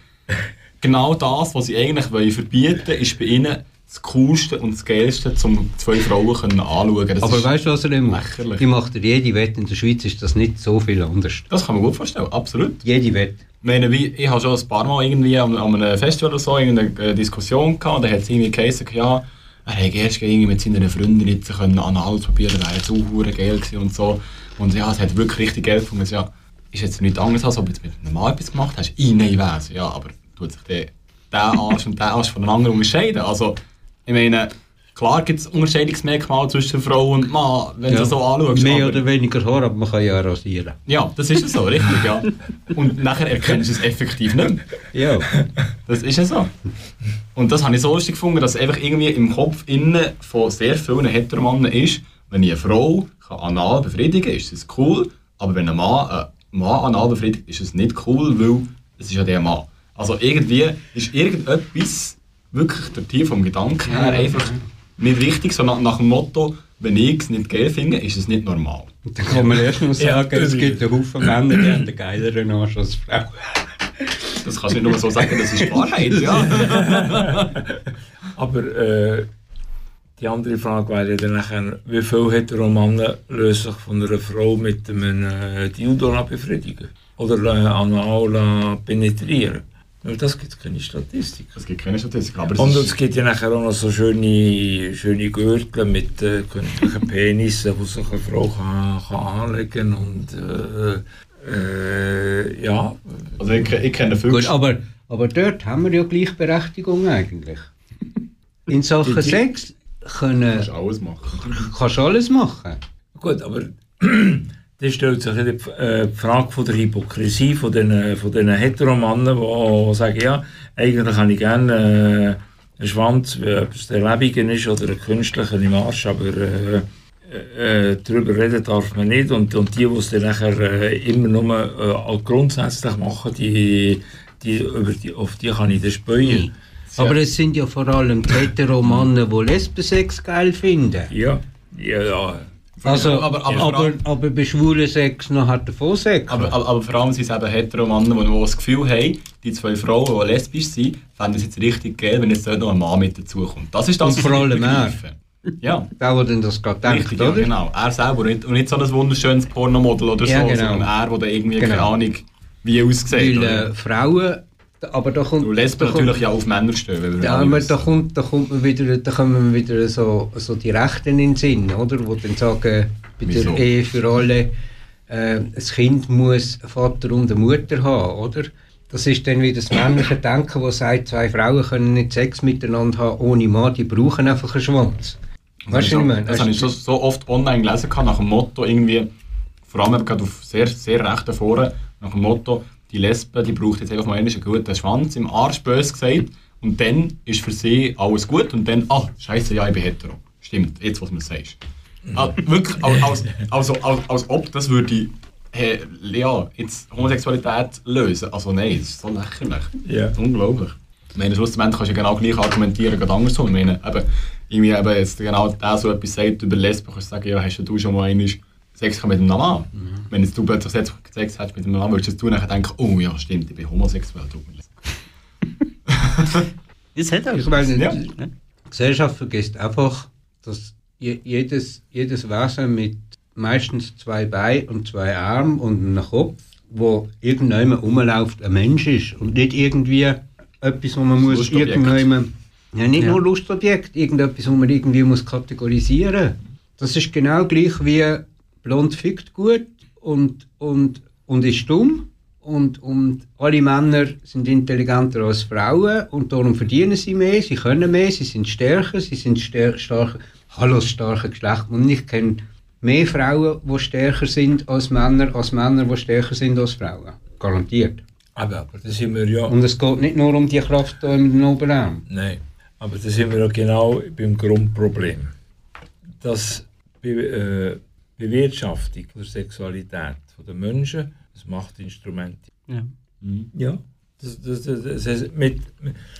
genau das, was sie eigentlich wollen verbieten ist bei ihnen das Coolste und das Geilste, um zwei Frauen können anschauen das Aber weißt du, was er macht? lächerlich. Die macht er jede Wette. In der Schweiz ist das nicht so viel anders. Das kann man gut vorstellen, absolut. Jede Wette. Ich meine, ich habe schon ein paar Mal irgendwie an, an einem Festival oder so irgendeine äh, Diskussion gehabt, da hat es irgendwie geheißen, ja, er hätte erst irgendwie mit seiner Freundin jetzt können anal probieren, wäre jetzt geil gewesen und so. Und ja, es hat wirklich richtig geil gefunden. Ja, ist jetzt nichts anderes, als ob du jetzt mit einem Mann etwas gemacht hast. Ich nein, weiss. Ja, aber tut sich der, der Arsch und der Arsch voneinander unterscheiden? Also, ich meine, klar gibt es Unterscheidungsmerkmale zwischen Frau und Mann, wenn du so anschaust. Mehr oder weniger Haar, aber man kann ja rasieren. ja, das ist so, richtig, ja. Und nachher erkennst du es effektiv nicht mehr. Ja. Das ist ja so. Und das habe ich so lustig gefunden, dass einfach irgendwie im Kopf innen von sehr vielen Heteromannen ist, wenn ich eine Frau kann anal befriedigen kann, ist das cool, aber wenn ein Mann einen Mann anal befriedigt, ist es nicht cool, weil es ist ja der Mann. Also irgendwie ist irgendetwas wirklich der Tier vom Gedanken her einfach nicht richtig, so nach, dem Motto, wenn ich es nicht geil finde, ist es nicht normal. Und dann kann man erst noch Ja, sagen, es gibt einen Haufen Männer, die haben einen geileren Arsch als Frauen. Das kannst du nicht nur so sagen, das ist die Wahrheit, ja. Aber äh, die andere Frage wäre ja dann nachher, wie viele Heteromannen lösen sich von einer Frau mit einem äh, Dildo befriedigen? Oder äh, anal penetrieren? Aber das gibt keine Statistik. Es gibt keine Statistik, aber Und es gibt ja nachher auch noch so schöne, schöne Gürtel mit äh, künstlichen Penissen, die sich eine Frau kann, kann anlegen und äh, äh, ja. Also ich, ich kenne viele Gut, aber, aber dort haben wir ja Gleichberechtigung eigentlich. In Sachen Die- die- Sex können, kannst alles machen. kannst du alles machen. Gut, aber das stellt sich die äh, die Frage von der Hypokrisie von den, von den Heteromannen, die sagen, ja, eigentlich habe ich gerne äh, einen Schwanz, ob es der lebigen ist oder ein künstlicher im Arsch, aber äh, äh, äh, darüber reden darf man nicht. Und, und die, die es dann nachher äh, immer nur äh, grundsätzlich machen, die, die, über die, auf die kann ich dann speuen. Aber es sind ja vor allem die Heteromannen, die Lesbensex geil finden. Ja, ja, ja. Also, Aber- aber, aber- aber, aber, bei schwulen Sex noch hat er von Sex. Aber, aber, vor allem sind es eben hetero Männer, die das Gefühl haben, die zwei Frauen, die lesbisch sind, fänden es jetzt richtig geil, wenn jetzt dort noch ein Mann mit dazukommt. Das ist das, Und was vor allem er. Ja, der, der dann das gerade denkt, richtig, ja, oder? genau. Er selber und nicht, und nicht so ein wunderschönes Pornomodel oder Ja, so, genau. sondern er, der irgendwie keine Genau. Ahnung wie aussieht. Weil äh, Frauen, aber da kommt... Du lässt da kommt- natürlich ja auf Männer stehen. Wir alle aber da kommt, da kommt man wieder, da kommen wieder so, so die Rechten in den Sinn, oder? Wo dann sagen, bei Wieso? der Ehe für alle, äh, das Kind muss einen Vater und eine Mutter haben, oder? Das ist dann wieder das männliche Denken, das sagt, zwei Frauen können nicht Sex miteinander haben ohne Mann, die brauchen einfach einen Schwanz. Weißt du, meine? Das habe ich so, so oft online gelesen, nach dem Motto irgendwie, vor allem gerade auf sehr, sehr rechten Foren, nach dem Motto, die Lesbe, die braucht jetzt einfach mal einen guten Schwanz im Arsch, bös gesagt, und dann ist für sie alles gut, und dann, ah, scheiße, ja, ich bin hetero. Stimmt, jetzt, was du mir sagst. Ah, wirklich, als, als, also, als, als ob das würde, hey, ja, jetzt Homosexualität lösen. Also nein, das ist so lächerlich. Ja. Unglaublich. Ich meine, schlussendlich kannst du ja genau gleich argumentieren, gerade andersrum. Ich meine, eben, irgendwie eben jetzt genau der so etwas sagt über Lesben, kannst du sagen, ja, hast du schon mal einmal Sex gehabt mit einem Mann? Wenn jetzt du plötzlich Sex, Sex hast mit einem Mann, würdest du nachher denken, oh ja, stimmt, ich bin homosexuell, tut mir leid. Das hat auch Ich meine, Ja. die Gesellschaft vergisst einfach, dass je, jedes, jedes Wesen mit meistens zwei Beinen und zwei Armen und einem Kopf, wo irgendjemand rumläuft, ein Mensch ist und nicht irgendwie etwas, wo man muss irgendjemand, ja nicht Ja. nur Lustobjekt, irgendetwas, wo man irgendwie muss kategorisieren. Das ist genau gleich wie blond fickt gut und, und, und ist dumm. Und, und alle Männer sind intelligenter als Frauen und darum verdienen sie mehr, sie können mehr, sie sind stärker, sie sind stär starker. Hallo, starke Geschlecht. Und ich kenne mehr Frauen, die stärker sind als Männer, als Männer, die stärker sind als Frauen. Garantiert. Aber, aber da sind wir ja. Und es geht nicht nur um die Kraft hier im Oberarm. Nein, aber da sind wir ja genau beim Grundproblem. Das Be äh, Bewirtschaftung der Sexualität der Menschen, das Machtinstrument. Ja. Ja. Das, das, das, das heißt, mit,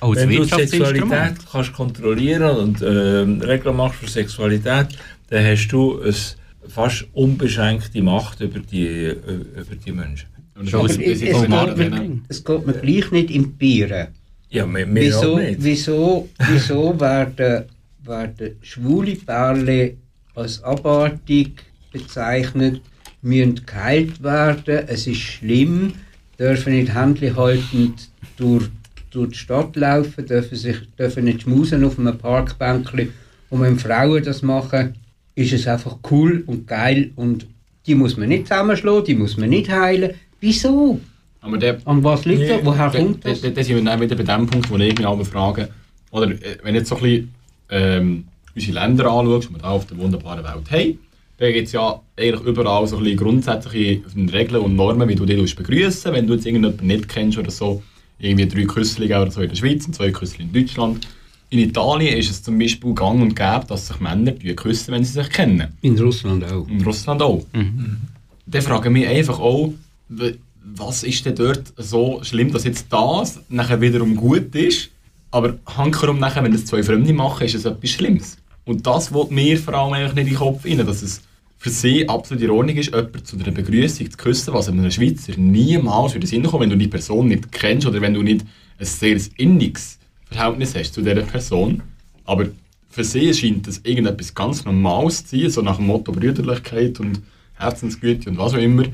Oh, wenn du. Sexualität kannst kontrollieren und ähm, Regeln machst für Sexualität, dann hast du eine fast unbeschränkte Macht über die, äh, über die Menschen. Ein- ist- es, geht mir, drin. es geht mir gleich nicht im Bieren. Ja, mehr, mehr Wieso, auch nicht. wieso, wieso werden, werden schwule Pärchen als abartig bezeichnet, müssen geheilt werden, es ist schlimm, dürfen nicht Händchen haltend durch, durch die Stadt laufen, dürfen, sich, dürfen nicht schmusen auf einem Parkbänkchen. Und wenn Frauen das machen, ist es einfach cool und geil und die muss man nicht zusammenschlagen, die muss man nicht heilen. Wieso? Aber der, An was liegt das? Nee, Woher Da- kommt da- das? da- Da sind wir dann wieder bei dem Punkt, wo ich mich alle frage, oder äh, wenn jetzt so ein bisschen ähm, unsere Länder anschaust, die wir hier auf der wunderbaren Welt haben, da gibt es ja eigentlich überall so ein bisschen grundsätzliche Regeln und Normen, wie du dich begrüßen wenn du jetzt irgendjemanden nicht kennst oder so. Irgendwie drei Küssli oder so in der Schweiz und zwei Küssli in Deutschland. In Italien ist es zum Beispiel gang und gäbe, dass sich Männer küssen, wenn sie sich kennen. In Russland auch. In Russland auch. Dann frage ich mich einfach auch, was ist denn dort so schlimm, dass jetzt das nachher wiederum gut ist, aber hankerum nachher, wenn das zwei Fremde machen, ist es etwas Schlimmes. Und das will mir vor allem nicht in den Kopf rein, dass es für sie absolut in Ordnung ist, jemanden zu einer Begrüßung zu küssen, was einem Schweizer niemals den Sinn kommt, wenn du die Person nicht kennst oder wenn du nicht ein sehr inniges Verhältnis hast zu dieser Person. Aber für sie scheint das irgendetwas ganz Normales zu sein, so nach dem Motto Brüderlichkeit und Herzensgüte und was auch immer.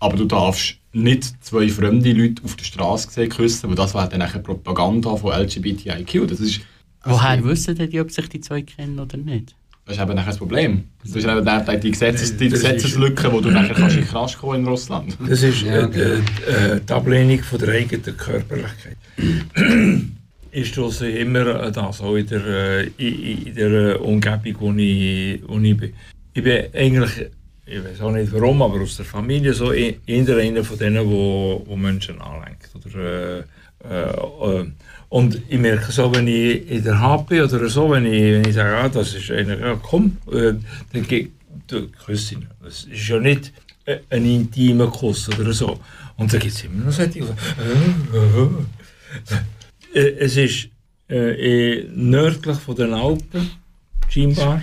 Aber du darfst nicht zwei fremde Leute auf der Straße küssen, weil das wäre dann nachher Propaganda von LGBTIQ. Das ist, Woher wissen denn die, ob sich die zwei kennen oder nicht? das ist eben nachher das Problem. Das ist eben dann die, Gesetzes, die Das ist- Gesetzeslücke, wo du nachher kannst in den Knast kommen in Russland. Das ist Ja, äh, die, äh, die Ablehnung von der eigenen Körperlichkeit. ich stoße immer das, auch in der, äh, in, in der äh, Umgebung, wo ich, wo ich bin. Ich bin eigentlich, ich weiß auch nicht warum, aber aus der Familie so eher einer von denen, wo, wo Menschen anlenkt. Oder, äh, äh, äh, und ich merke so, wenn ich in der HP oder so, wenn ich, wenn ich sage, ah, das ist einer, ja, komm, äh, dann geht, du küsst ihn. Das ist ja nicht äh, ein intimer Kuss oder so. Und dann gibt es immer noch solche, die sagen, äh, äh, es ist äh, eh, nördlich von den Alpen, scheinbar,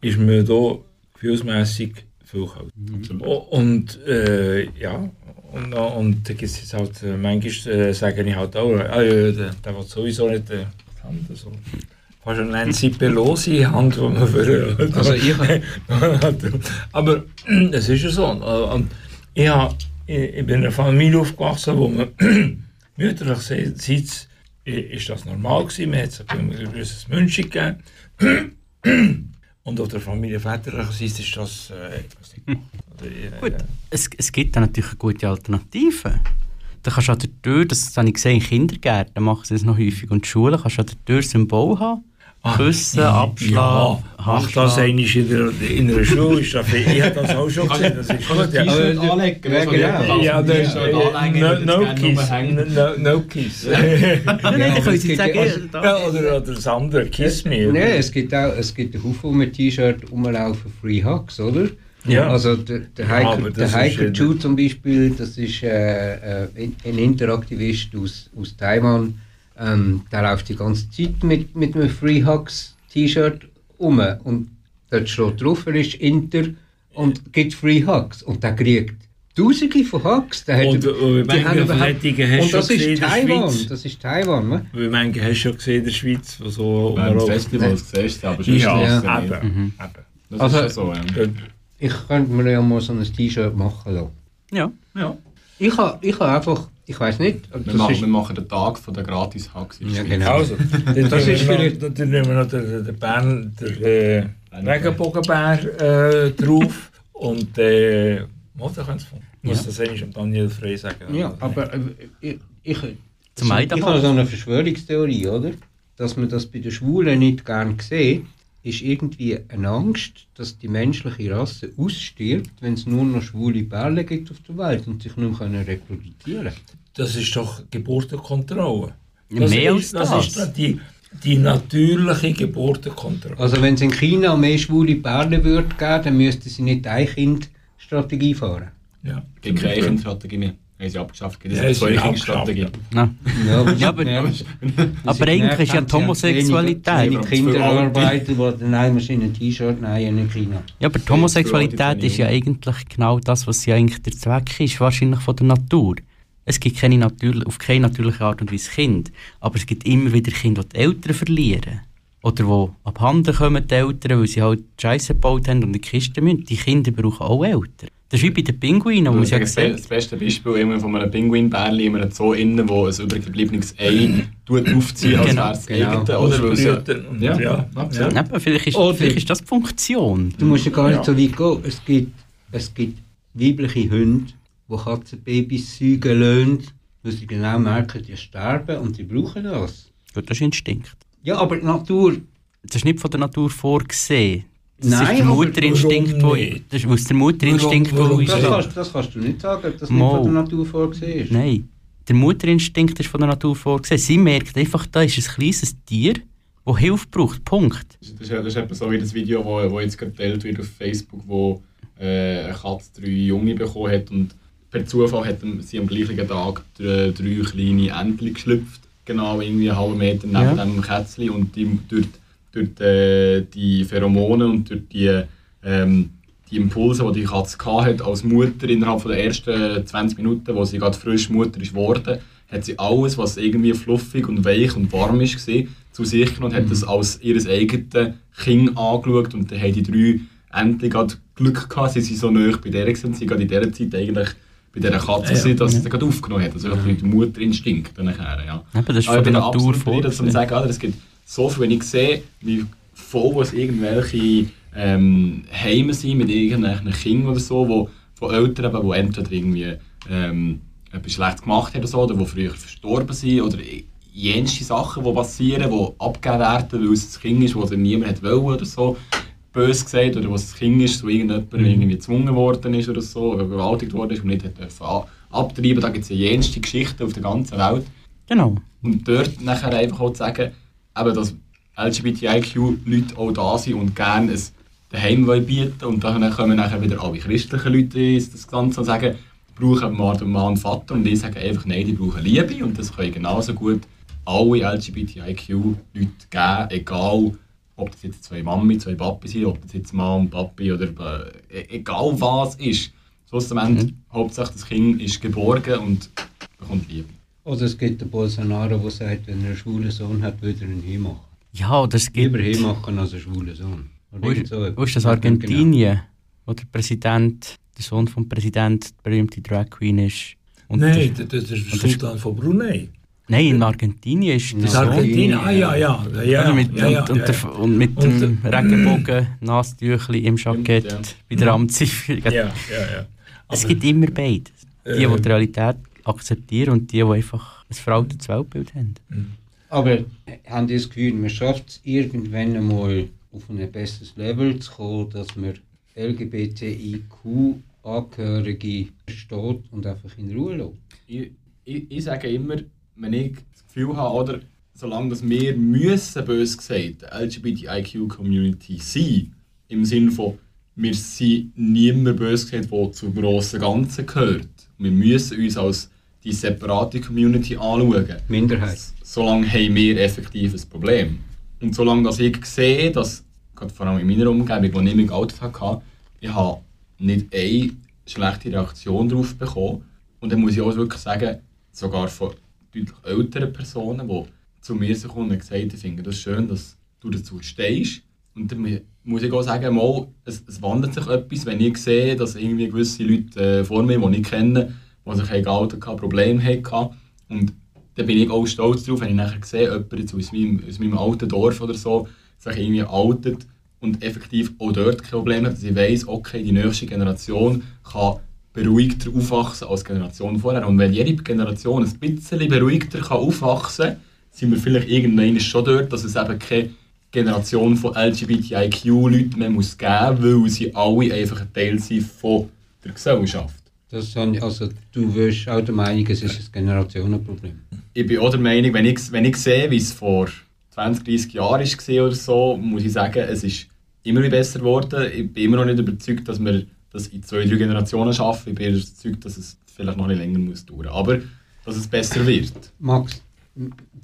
ist mir hier gefühlsmässig viel kalt. O- Und äh, ja, und, und da gibt es halt, äh, manchmal äh, sage ich halt auch, ah, ja, der, der will sowieso nicht äh, die Hand so. Fast eine Nancy Pelosi Hand, die man für... Also ich- Aber es ist ja so. Und ich, hab, ich, bin in einer Familie aufgewachsen, wo man mütterlicherseits ist das normal gewesen. Man hat sich ein gewisses München gegeben. Und auf der Familie väterlicherseits ist das äh, etwas nicht gemacht. Oder, äh, Gut, es, es gibt dann natürlich eine gute Alternative. Da kannst du an der Tür, das habe ich gesehen, in Kindergärten machen sie das noch häufig und Schulen, kannst du an der Tür Symbol haben. Küssen, Abschlag, Ja, mach das einmal in der, in einer Schule. Ist das, ich habe das auch schon gesehen. Das ist gut, ja. T-Shirt anlegen, ja, genau. Ja, der, T-Shirt no, anlegen, no würde kiss. No, no kiss. Ja, nein, dann können sie sagen, ja- ja, ja, oder, oder das andere, kiss me. Nein, es gibt auch es gibt einen Haufen mit T-Shirt rumlaufen, Free Hugs, oder? Ja. Also der, der Ja, Heiko, der das Heiko ist, äh, Chu zum Beispiel, das ist äh, äh, ein ein Interaktivist aus, aus Taiwan, ähm, der läuft die ganze Zeit mit, mit einem Free Hugs T-Shirt um und dort steht drauf, er ist Inter und gibt Free Hugs und der kriegt Tausende von Hugs. Der hat Und, und die manche haben überhaupt- und du das schon ist Taiwan, das ist Taiwan, ne? Wie manche hast du schon gesehen in der Schweiz, wo so Beim. Festival siehst du aber sonst Ja, Ja. eben. Das Also- ist ja so. Ja. Ich könnte mir ja mal so ein T-Shirt machen lassen. Ja. Ja. Ich habe ich ha einfach, ich weiß nicht, Wir, das machen, ist, wir machen den Tag von der gratis der Ja, genau. Also, Das nehmen ist wir vielleicht- noch, dann nehmen wir noch den, den, Bern, den äh, Regenbogenbär äh, drauf und äh, was, du Ich muss das eigentlich Daniel Frey sagen. ja, aber äh, ich, ich, ich Eidenhof. habe so eine Verschwörungstheorie, oder? Dass man das bei den Schwulen nicht gern sieht, ist irgendwie eine Angst, dass die menschliche Rasse ausstirbt, wenn es nur noch schwule Bärle gibt auf der Welt und sich nicht mehr können reproduzieren Das ist doch Geburtenkontrolle. Ja, mehr als ist, das. das. ist doch die, die natürliche Geburtenkontrolle. Also wenn es in China mehr schwule Bärle würde geben, dann müssten sie nicht eine Kind-Strategie fahren. Ja. Es gibt keine Kindstrategie mehr. Haben sie abgeschafft. Es Ja, ist zwei ja Kindstrategie. Ja. Ja, aber, Ja, aber- Aber eigentlich ist ja die Homosexualität. Kleine Kinderarbeiter, die dann einmal in ein T-Shirt nähen in China. Ja, aber die Homosexualität ist ja eigentlich genau das, was ja eigentlich der Zweck ist, wahrscheinlich von der Natur. Es gibt keine natür auf keine natürliche Art und Weise Kinder, aber es gibt immer wieder Kinder, die die Eltern verlieren. Oder die abhanden kommen, die Eltern, weil sie halt Scheiße gebaut haben und in die Kiste müssen. Die Kinder brauchen auch Eltern. Das ist wie bei den Pinguinen, wo ja sage, gesagt das beste Beispiel immer von einem Pinguinbärli in einem Zoo innen, wo ein übergebliebenes Ei tut aufzieht, als Genau, wäre es genau. eigene. Oder? Weil es ja- Ja, ja, absolut. ja. Eben, vielleicht, ist, Oder- vielleicht ist das die Funktion. Du musst ja gar nicht Ja. so weit gehen. Es gibt, es gibt weibliche Hunde, die Katzenbabys säugen lassen, weil sie genau merken, die sterben und sie brauchen das. Gut, das ist Instinkt. Ja, aber die Natur... Das ist nicht von der Natur vorgesehen. Das Nein, ist der Mutterinstinkt, wo, das ist aus der Mutterinstinkt, Warum- wo warum ist. Das Ja. kannst, das kannst du nicht sagen, dass das Mo. nicht von der Natur vorgesehen ist. Nein, der Mutterinstinkt ist von der Natur vorgesehen. Sie merkt einfach, da ist ein kleines Tier, das Hilfe braucht. Punkt. Das ist, das ist etwa so wie das Video, wo, wo jetzt geteilt wird auf Facebook, wo äh, eine Katze drei Junge bekommen hat und per Zufall hat sie am gleichen Tag drei, drei kleine Entchen geschlüpft, genau irgendwie einen halben Meter neben Ja. dem Kätzchen und die, durch, durch äh, die Pheromone und durch die, ähm, die Impulse, die die Katze hatte, als Mutter innerhalb von der ersten 20 Minuten, wo sie gerade frisch Mutter ist geworden, hat sie alles, was irgendwie fluffig und weich und warm ist, gesehen, zu sich genommen und hat das als ihr eigenes Kind angeschaut und dann haben die drei endlich Glück gehabt, sie sind so nahe bei der gewesen, sie gerade in dieser Zeit eigentlich bei dieser Katze, Ja, ja. dass sie gerade aufgenommen hat. Also einfach der Mutterinstinkt dann nachher, ja. Eben, das ist Aber von der Natur dir, dass man Alter, es gibt so viel, wenn ich sehe, wie voll es irgendwelche ähm, Heime sind mit irgendwelchen Kindern oder so, wo, von Eltern, eben, die entweder irgendwie ähm, etwas Schlechtes gemacht haben oder so, oder die früher verstorben sind, oder jenste Sachen, die passieren, die abgegeben werden, weil es ein Kind ist, das niemand wollen oder so, bös gesagt, oder was ein Kind ist, wo irgendjemand irgendwie gezwungen worden ist oder so, oder gewaltigt worden ist und nicht hat dürfen abtreiben. Da gibt es ja jenste Geschichten auf der ganzen Welt. Genau. Und dort nachher einfach auch zu sagen, eben, dass LGBTIQ-Leute auch da sind und gerne ein wollen bieten und dann kommen nachher wieder alle christlichen Leute ins das Ganze und sagen, brauchen wir den Mann und Vater und die sagen einfach, nein, die brauchen Liebe und das können genauso gut alle LGBTIQ-Leute geben, egal ob das jetzt zwei Mami, zwei Papi sind, ob das jetzt Mann und Papi oder äh, egal was ist. Schlussendlich, Hauptsache das Kind ist geborgen und bekommt Liebe. Oder es gibt den Bolsonaro, der sagt, wenn er einen schwulen Sohn hat, würde er ihn hinmachen. Ja, oder es gibt... Lieber hinmachen als einen schwulen Sohn. Wo ist, so wo ist das Argentinien? Wo der Präsident, der Sohn vom Präsident, die berühmte Drag Queen ist. Und Nein, der, das, ist der Sultan von Brunei. Nein, in Argentinien ist Das Sohn... Argentinien, ah ja, ja. ja, ja, mit, ja, ja, und, und, ja, der, und mit Und dem Regenbogen, Nastüchli im Jackett, Ja. bei der Amtseinführung. ja, ja, ja. Es gibt immer beide. Die, die Äh. die Realität akzeptieren und die, die einfach ein veraltetes Weltbild haben. Aber äh, haben die das Gefühl, man schafft es irgendwann einmal auf ein besseres Level zu kommen, dass man LGBTIQ-Angehörige versteht und einfach in Ruhe lässt? ich, ich, ich sage immer, wenn ich das Gefühl habe, oder, solange dass wir müssen, bös gesagt, LGBTIQ-Community sein, im Sinne von, wir sind niemand bös gesagt, der zum grossen Ganzen gehört. Wir müssen uns als die separate Community anschauen. Minderheit. Solange haben wir effektiv ein Problem. Und solange dass ich sehe, dass, gerade vor allem in meiner Umgebung, wo ich mit Auto hatte, ich habe nicht eine schlechte Reaktion darauf bekommen. Und dann muss ich auch wirklich sagen, sogar von deutlich älteren Personen, die zu mir sind gekommen und gesagt haben, das schön, dass du dazu stehst. Und dann mu- muss ich auch sagen, mal, es, es wandelt sich etwas, wenn ich sehe, dass irgendwie gewisse Leute äh, vor mir, die ich kenne, die sich geoutet hatten, Probleme hatten. Und dann bin ich auch stolz darauf, wenn ich nachher sehe, jemand aus meinem, aus meinem alten Dorf oder so sich irgendwie outet und effektiv auch dort Probleme hat, dass ich weiss, okay, die nächste Generation kann beruhigter aufwachsen als die Generation vorher. Und wenn jede Generation ein bisschen beruhigter kann aufwachsen kann, sind wir vielleicht irgendwann schon dort, dass es eben keine Generation von LGBTIQ-Leuten mehr muss geben muss, weil sie alle einfach ein Teil sind von der Gesellschaft. Das ich, also du wirst auch der Meinung, es ist ein Generationenproblem. ich bin auch der Meinung, wenn ich, wenn ich sehe, wie es vor 20, 30 Jahren war oder so, muss ich sagen, es ist immer wieder besser geworden. Ich bin immer noch nicht überzeugt, dass wir das in zwei, drei Generationen schaffen. Ich bin überzeugt, dass es vielleicht noch ein länger muss dauern Aber dass es besser wird. Max,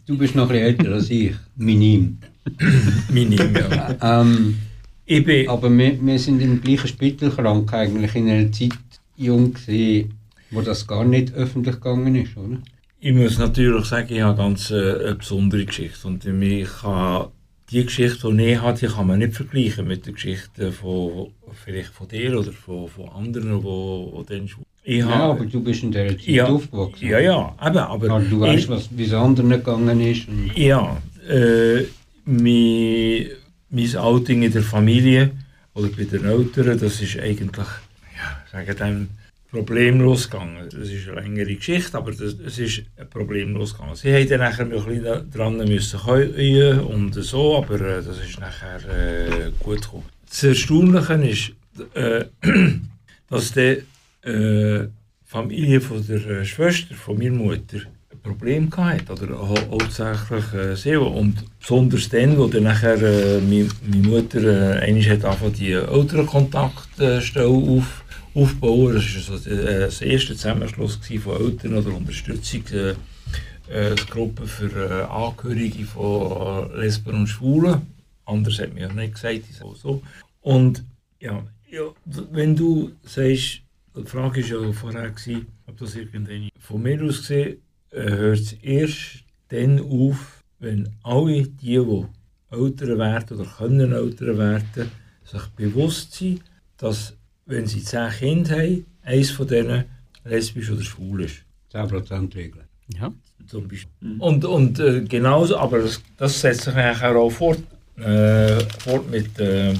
du bist noch ein bisschen älter als ich, minim. Minim, ja. Ähm, Ich bin, aber wir, wir sind im gleichen Spital krank eigentlich in einer Zeit jung gewesen, wo das gar nicht öffentlich gegangen ist, oder? ich muss natürlich sagen, ich habe ganz äh, eine besondere Geschichte. Und ich kann, die Geschichte, die ich habe, die kann man nicht vergleichen mit der Geschichte von, vielleicht von dir oder von, von anderen, die, die dann ich Ja, habe- aber du bist in dieser Zeit ja, aufgewachsen. ja, ja, eben, aber, Aber du weißt, ich- was, wie es anderen gegangen ist. Ja, äh, mein, mein Outing in der Familie oder bei den Eltern, das ist eigentlich, ja, sagen dem, problemlos gegangen. Das ist eine längere Geschichte, aber das, es ist problemlos gegangen. Sie haben dann noch ein bisschen dran müssen und so, aber äh, das ist nachher äh, gut gekommen. Das Erstaunliche ist, äh, dass die äh, Familie von der äh, Schwester von meiner Mutter ein Problem hatte, oder hau- hauptsächlich äh, sie. Und besonders dann, wo dann nachher äh, meine, meine Mutter äh, einmal hat die Elternkontaktstelle auf, aufbauen. Das war äh, das erste Zusammenschluss von Eltern oder Unterstützung. Äh, äh, Gruppe für äh, Angehörige von Lesben und Schwulen. Anders hat mir ja nicht gesagt, ich sage so. Und ja, ja, wenn du sagst, die Frage war ja vorher, ob das irgendeine von mir aus gesehen, hört es erst dann auf, wenn alle die, die älter werden oder können älter werden, sich bewusst sind, dass wenn sie zehn Kinder haben, eins von denen lesbisch oder schwul ist. 10%-Regel. Ja. Zum Beispiel. Und, und äh, genauso, aber das, das setzt sich nachher auch fort, äh, fort mit äh,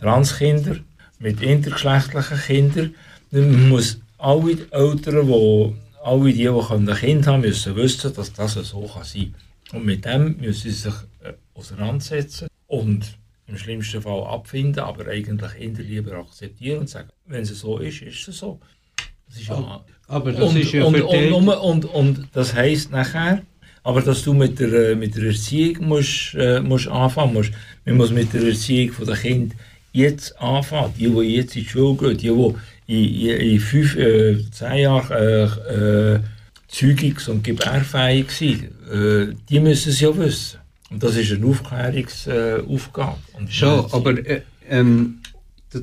Transkindern, mit intergeschlechtlichen Kindern. Man muss alle die Eltern, die, alle die, die ein Kind haben, müssen wissen, dass das so kann sein kann. Und mit dem müssen sie sich äh, auseinandersetzen und im schlimmsten Fall abfinden, aber eigentlich eher lieber akzeptieren und sagen, wenn es so ist, ist es so. Das ist ja Aber das und, ist ja und, und, und, und das heisst nachher, aber dass du mit der, mit der Erziehung musst, äh, musst anfangen musst. Man muss mit der Erziehung der Kind jetzt anfangen. Die, die jetzt in die Schule gehen, die, die in, in, fünf, äh, zehn Jahren äh, äh, zeugungs- und gebärfähig sind, äh, die müssen es ja wissen. Und das ist eine Aufklärungsaufgabe. Äh, Schon, aber äh, ähm, das,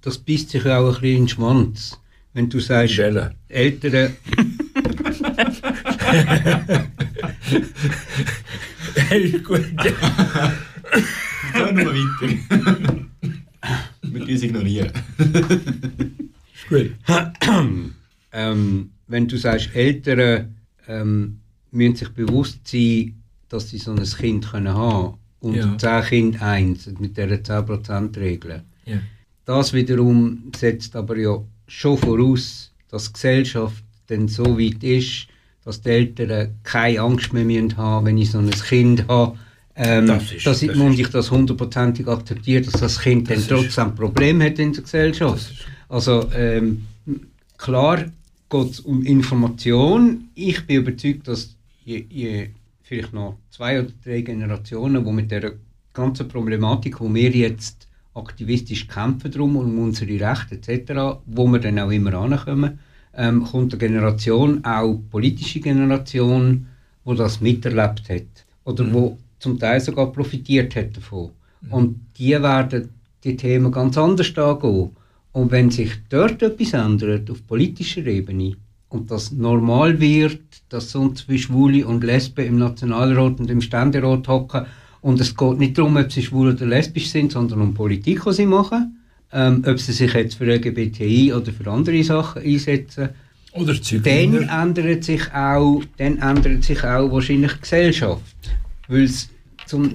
das, beißt sich ja auch ein bisschen in den Schwanz. Wenn du sagst, Stellen. Eltern, Ist gut. Gehen wir weiter. Wir uns ignorieren. Ist gut. ähm, wenn du sagst, Eltern ähm, müssen sich bewusst sein, dass sie so ein Kind können haben und Ja. 10 Kinder eins mit dieser 10%-Regel. Ja. Das wiederum setzt aber ja schon voraus, dass die Gesellschaft dann so weit ist, dass die Eltern keine Angst mehr müssen haben wenn ich so ein Kind habe. Ähm, Das ist- dass ich, das und ich das hundertprozentig akzeptiere, dass das Kind Das dann trotzdem Probleme hat in der Gesellschaft. Also ähm, klar geht es um Information. Ich bin überzeugt, dass je, je vielleicht noch zwei oder drei Generationen, die mit der ganzen Problematik, wo wir jetzt aktivistisch kämpfen drum um unsere Rechte etc., wo wir dann auch immer ankommen, ähm, kommt eine Generation, auch politische Generation, wo das miterlebt hat oder wo zum Teil sogar profitiert hat davon. Und die werden die Themen ganz anders angehen. Und wenn sich dort etwas ändert, auf politischer Ebene, und das normal wird, dass sonst wie Schwule und Lesben im Nationalrat und im Ständerat hocken, und es geht nicht darum, ob sie schwul oder lesbisch sind, sondern um Politik, die sie machen, ähm, ob sie sich jetzt für LGBTI oder für andere Sachen einsetzen, Oder dann Zügler. ändert sich auch, dann ändert sich auch wahrscheinlich die Gesellschaft, weil es zum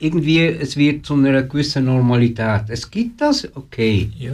irgendwie es wird zu einer gewissen Normalität. Es gibt das, okay. Ja.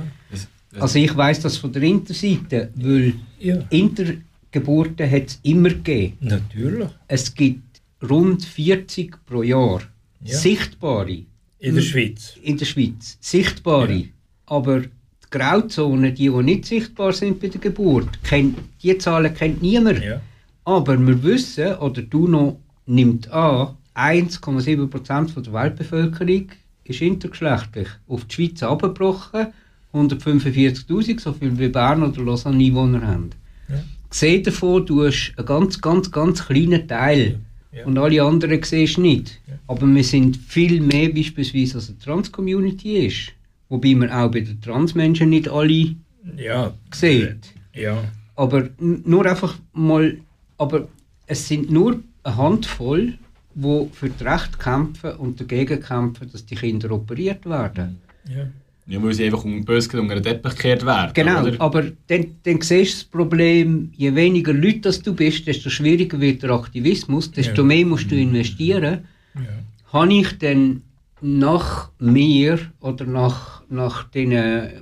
Also ich weiß das von der Interseite, weil ja. Intergeburten hat es immer gegeben. Natürlich. Es gibt rund 40 pro Jahr Ja. sichtbare In der Schweiz. in der Schweiz, sichtbare. Ja. Aber die Grauzonen, die, die nicht sichtbar sind bei der Geburt, kennt, die Zahlen kennt niemand. Ja. Aber wir wissen, oder DUNO nimmt an, 1,7% von der Weltbevölkerung ist intergeschlechtlich. Auf die Schweiz abgebrochen, 145'000, so viel wie Bern oder Lausanne Einwohner haben. Ja. Gesehen davon, du hast einen ganz, ganz, ganz kleinen Teil. Ja. Und alle anderen siehst du nicht. Ja. Aber wir sind viel mehr beispielsweise als eine Trans-Community ist. Wobei man auch bei den Transmenschen nicht alle Ja. sieht. Ja. Aber nur einfach mal, aber es sind nur eine Handvoll, die für das Recht kämpfen und dagegen kämpfen, dass die Kinder operiert werden. Ja. Ja, weil sie einfach um böse unter den Teppich gekehrt werden. Genau, Oder? aber dann, dann siehst du das Problem, je weniger Leute das du bist, desto schwieriger wird der Aktivismus, desto Ja. mehr musst du investieren. Ja. Habe ich denn nach mir oder nach, nach den äh,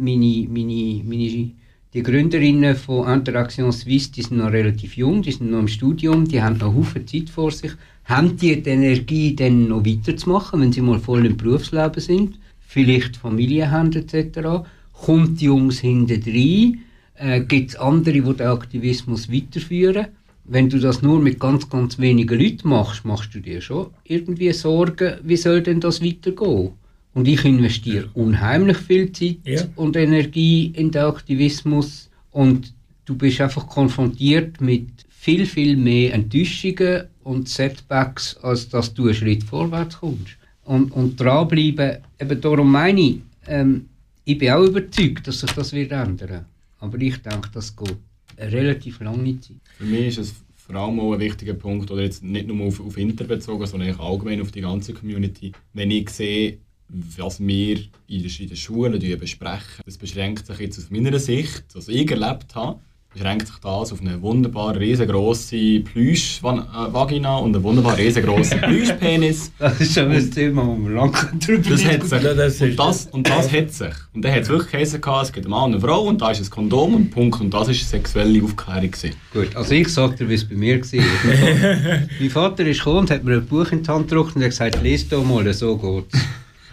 meine, meine, meine, die Gründerinnen von Interaction Suisse, die sind noch relativ jung, die sind noch im Studium, die haben noch Haufen Zeit vor sich, haben die die Energie dann noch weiterzumachen, wenn sie mal voll im Berufsleben sind, vielleicht Familie haben etc. Kommt die Jungs hinten rein, äh, gibt es andere, die den Aktivismus weiterführen. Wenn du das nur mit ganz, ganz wenigen Leuten machst, machst du dir schon irgendwie Sorgen, wie soll denn das weitergehen? Und ich investiere unheimlich viel Zeit Ja. und Energie in den Aktivismus und du bist einfach konfrontiert mit viel, viel mehr Enttäuschungen und Setbacks, als dass du einen Schritt vorwärts kommst. Und, und dranbleiben, eben darum meine ich, ähm, ich bin auch überzeugt, dass sich das wird ändern. Aber ich denke, das geht eine relativ lange Zeit. Für mich ist es vor allem auch ein wichtiger Punkt, oder jetzt nicht nur auf, auf Inter bezogen, sondern allgemein auf die ganze Community. Wenn ich sehe, was wir in den Schulen besprechen, das beschränkt sich jetzt aus meiner Sicht, was ich erlebt habe, beschränkt sich das auf eine wunderbar riesengroße Plüsch-Vagina und einen wunderbar riesengroßen Plüschpenis. Das ist schon ein Thema, wo wir lange drüber Das hat sich, Ja, das und, das, und das hat sich. Und dann hat es wirklich geheißen, gehabt, es gibt einen Mann und eine Frau und da ist ein Kondom und Punkt. Und das war sexuelle Aufklärung. Gewesen. Gut, also ich sage dir, wie es bei mir war. mein Vater ist gekommen und hat mir ein Buch in die Hand gedruckt und hat gesagt, lies doch mal, so geht's.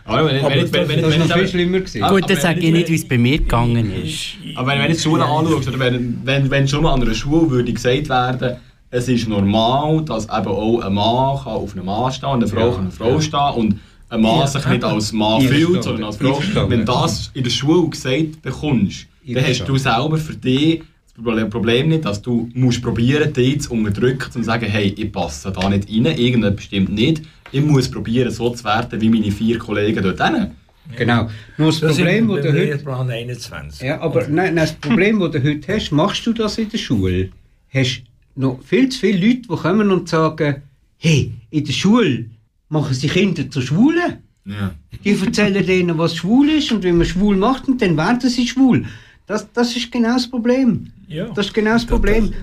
Aber wenn, wenn, wenn, wenn, wenn, Das war noch viel schlimmer. Gewesen. Gut, aber dann sage ich nicht, wie es bei mir gegangen ist. aber wenn, wenn du die Schule anschaust, oder wenn, wenn, wenn schon mal an einer Schule würde gesagt werden, es ist normal, dass eben auch ein Mann kann auf einem Mann stehen und eine Frau Ja, kann auf einer Frau ja. stehen und ein Mann sich nicht als Mann fühlt, sondern als Frau. Wenn das in der Schule gesagt bekommst, dann hast du selber für dich das Problem- Problem nicht, dass du musst probieren, dich zu unterdrücken, um zu sagen, hey, ich passe da nicht rein, irgendetwas stimmt nicht. Ich muss probieren, so zu werden wie meine vier Kollegen dort hinten. Genau. Nur das Das Problem, das du heute... Lehrplan 21. Ja, aber nein, nein, das Problem, das du heute hast, machst du das in der Schule, hast noch viel zu viele Leute, die kommen und sagen, hey, in der Schule machen sie Kinder zu Schwulen. Ja. Die erzählen denen, was schwul ist und wie man schwul macht und dann werden sie schwul. Das, das ist genau das Problem. Ja. Das ist genau das Problem.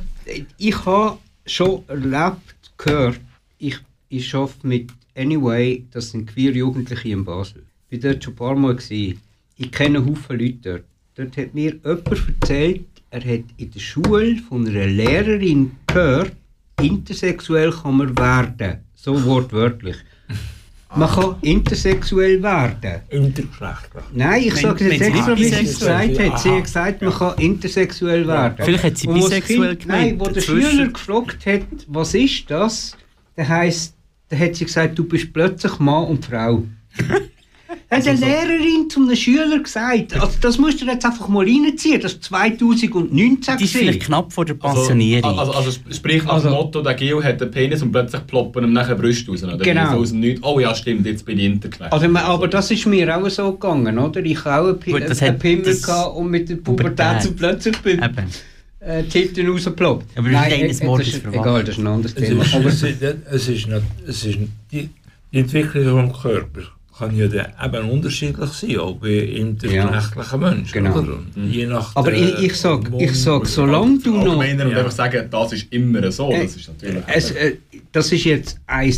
Ich habe schon erlebt, gehört, ich, ich arbeite mit Anyway, das sind queer Jugendliche in Basel. Ich war dort schon ein paar Mal. Gewesen. Ich kenne Haufen Leute dort. Dort hat mir jemand erzählt, er hat in der Schule von einer Lehrerin gehört, intersexuell kann man werden. So wortwörtlich. Man kann intersexuell werden. Intergeschlechtlich. Nein, ich sage jetzt wenn sie extra, wie sie es gesagt hat. Sie hat gesagt, man kann intersexuell werden. Vielleicht hat sie bisexuell Kind, Nein, gemeint, wo der. Schüler gefragt hat, was ist das, dann heisst, dann hat sie gesagt, du bist plötzlich Mann und Frau. Hat Also eine Lehrerin zu einem Schüler gesagt. Also das musst du jetzt einfach mal reinziehen. Das war 2019 Die ist vielleicht knapp vor der Pensionierung. Also, also, also sprich nach Also- dem Motto, der Geo hat einen Penis und plötzlich ploppen ihm nachher Brüste raus. Oder Genau. so aus dem Nichts. Oh ja, stimmt, jetzt bin ich intergeschlechtlich. Also, aber das ist mir auch so gegangen, oder? Ich habe auch einen, Gut, das Pimmel das- gehabt und mit der Pubertät Pubertät. so plötzlich bin Eben. Äh, Titten rausgeploppt. Aber Nein, eines Mordes ist, egal, das ist ein anderes Es Thema. ist, Aber es ist, es ist, nicht, es ist die, die Entwicklung des Körpers kann ja dann eben unterschiedlich sein, auch bei intergeschlechtlichen Menschen. genau. Und Je nach Aber der ich, ich sag, Hormon- ich sag, solange du noch... Allgemeiner Ja. einfach sagen, das ist immer so, Äh, das ist natürlich... Es, äh, das ist jetzt ein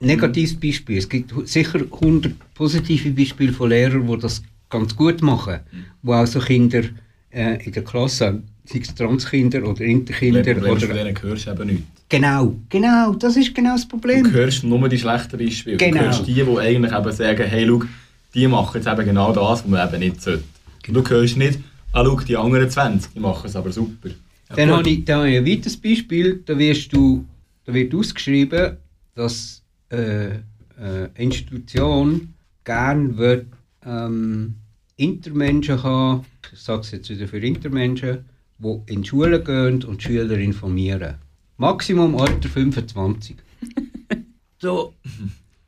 negatives Beispiel. Es gibt sicher 100 positive Beispiele von Lehrern, die das ganz gut machen. Wo auch so Kinder äh, in der Klasse sei es Transkinder oder Interkinder. Wenn, wenn du von Oder, denen hörst, eben nichts. genau, genau, das ist genau das Du Problem. hörst nur die schlechten Beispiele. Genau. Du hörst die, die eigentlich eben sagen, hey, schau, die machen jetzt eben genau das, was man eben nicht sollte. Und du hörst nicht, ah, schau, die anderen 20, die machen es aber super. Dann habe ich, dann habe ich ein weiteres Beispiel, da, wirst du, da wird ausgeschrieben, dass äh, äh, Institution gern wird, ähm, Intermenschen haben, ich sage es jetzt wieder für Intermenschen, die in die Schule gehen und die Schüler informieren. Maximum Alter 25. so,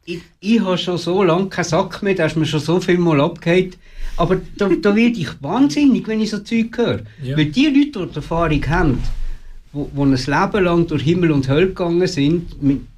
ich, ich habe schon so lange keinen Sack mehr, da ist mir schon so viel mal abgehakt. Aber da, da werde ich wahnsinnig, wenn ich so Zeug höre. Ja. Weil die Leute, die die Erfahrung haben, wo, wo ein Leben lang durch Himmel und Hölle gegangen sind,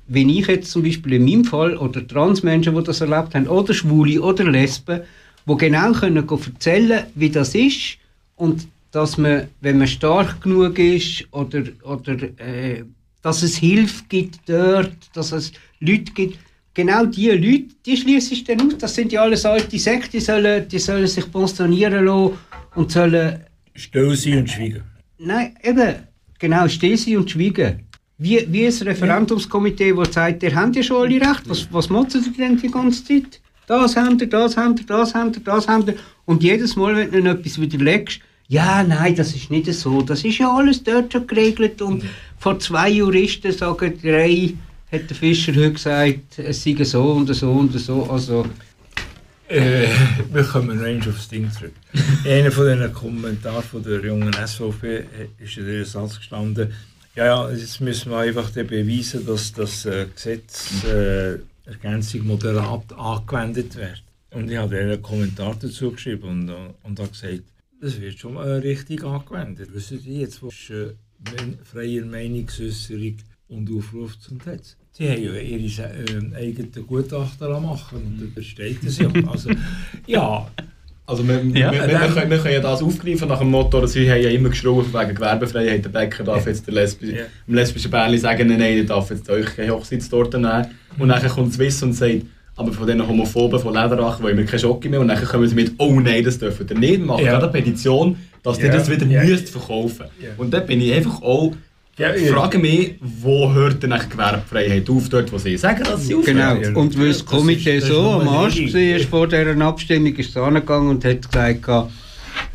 wenn ich jetzt zum Beispiel in meinem Fall, oder Transmenschen, die das erlebt haben, oder Schwule oder Lesben, die genau können erzählen wie das ist und dass man, wenn man stark genug ist oder, oder äh, dass es Hilfe gibt dort, dass es Leute gibt, genau die Leute, die schließe ich dann aus. Das sind ja alles alte Sekten, die sollen, die sollen sich pensionieren lassen und sollen Still sein und schweigen. Nein, eben, genau, still sein und schweigen. Wie, wie ein Referendumskomitee, das sagt, ihr habt ja schon alle recht, was, was motzen ihr denn die ganze Zeit? Das habt ihr, das habt ihr, das habt ihr, das habt ihr. Und jedes Mal, wenn du ihnen etwas widerlegst, ja, nein, das ist nicht so, das ist ja alles dort schon geregelt. Und vor zwei Juristen sagen drei, hat der Fischer heute gesagt, es sei so und so und so. Also, Äh, wir kommen noch einmal aufs Ding zurück. In einem von diesen Kommentaren von der jungen SVP ist ja der Satz gestanden, ja, ja, jetzt müssen wir einfach beweisen, dass das äh, Gesetz äh, Ergänzung moderat angewendet wird. Und ich habe einen Kommentar dazu geschrieben und, äh, und habe gesagt, das wird schon mal richtig angewendet. Wissen Sie jetzt, was ist äh, freie Meinungsäußerung und Aufruf zum Netz? Sie haben ja ihre äh, eigenen Gutachten lassen machen und da steht es ja. Also, ja, Also wir, Ja. wir, wir, wir, können, wir können ja das aufgreifen nach dem Motto, dass sie haben ja immer geschrien wegen Gewerbefreiheit, der Bäcker darf jetzt der Lesbi Ja. dem lesbischen Bärli sagen, nein, nein, der darf jetzt euch keine Hochzeitstorte nehmen. Und dann kommt Swiss und sagt, aber von diesen Homophoben von Lederach wollen wir keine Schocke mehr. Und dann kommen sie mit, oh nein, das dürfen ihr nicht machen. Ja. Eine Petition, dass ihr Ja. das wieder Ja. müsst verkaufen Ja. Und dann bin ich einfach auch, Ja, ich ja. frage mich, wo hört denn eigentlich Gewerbefreiheit auf, dort wo sie sagen, dass sie Genau, aufhört? Ja, und weil das das Komitee ist- das ist so am Arsch war vor dieser Abstimmung, ist es angegangen und hat gesagt,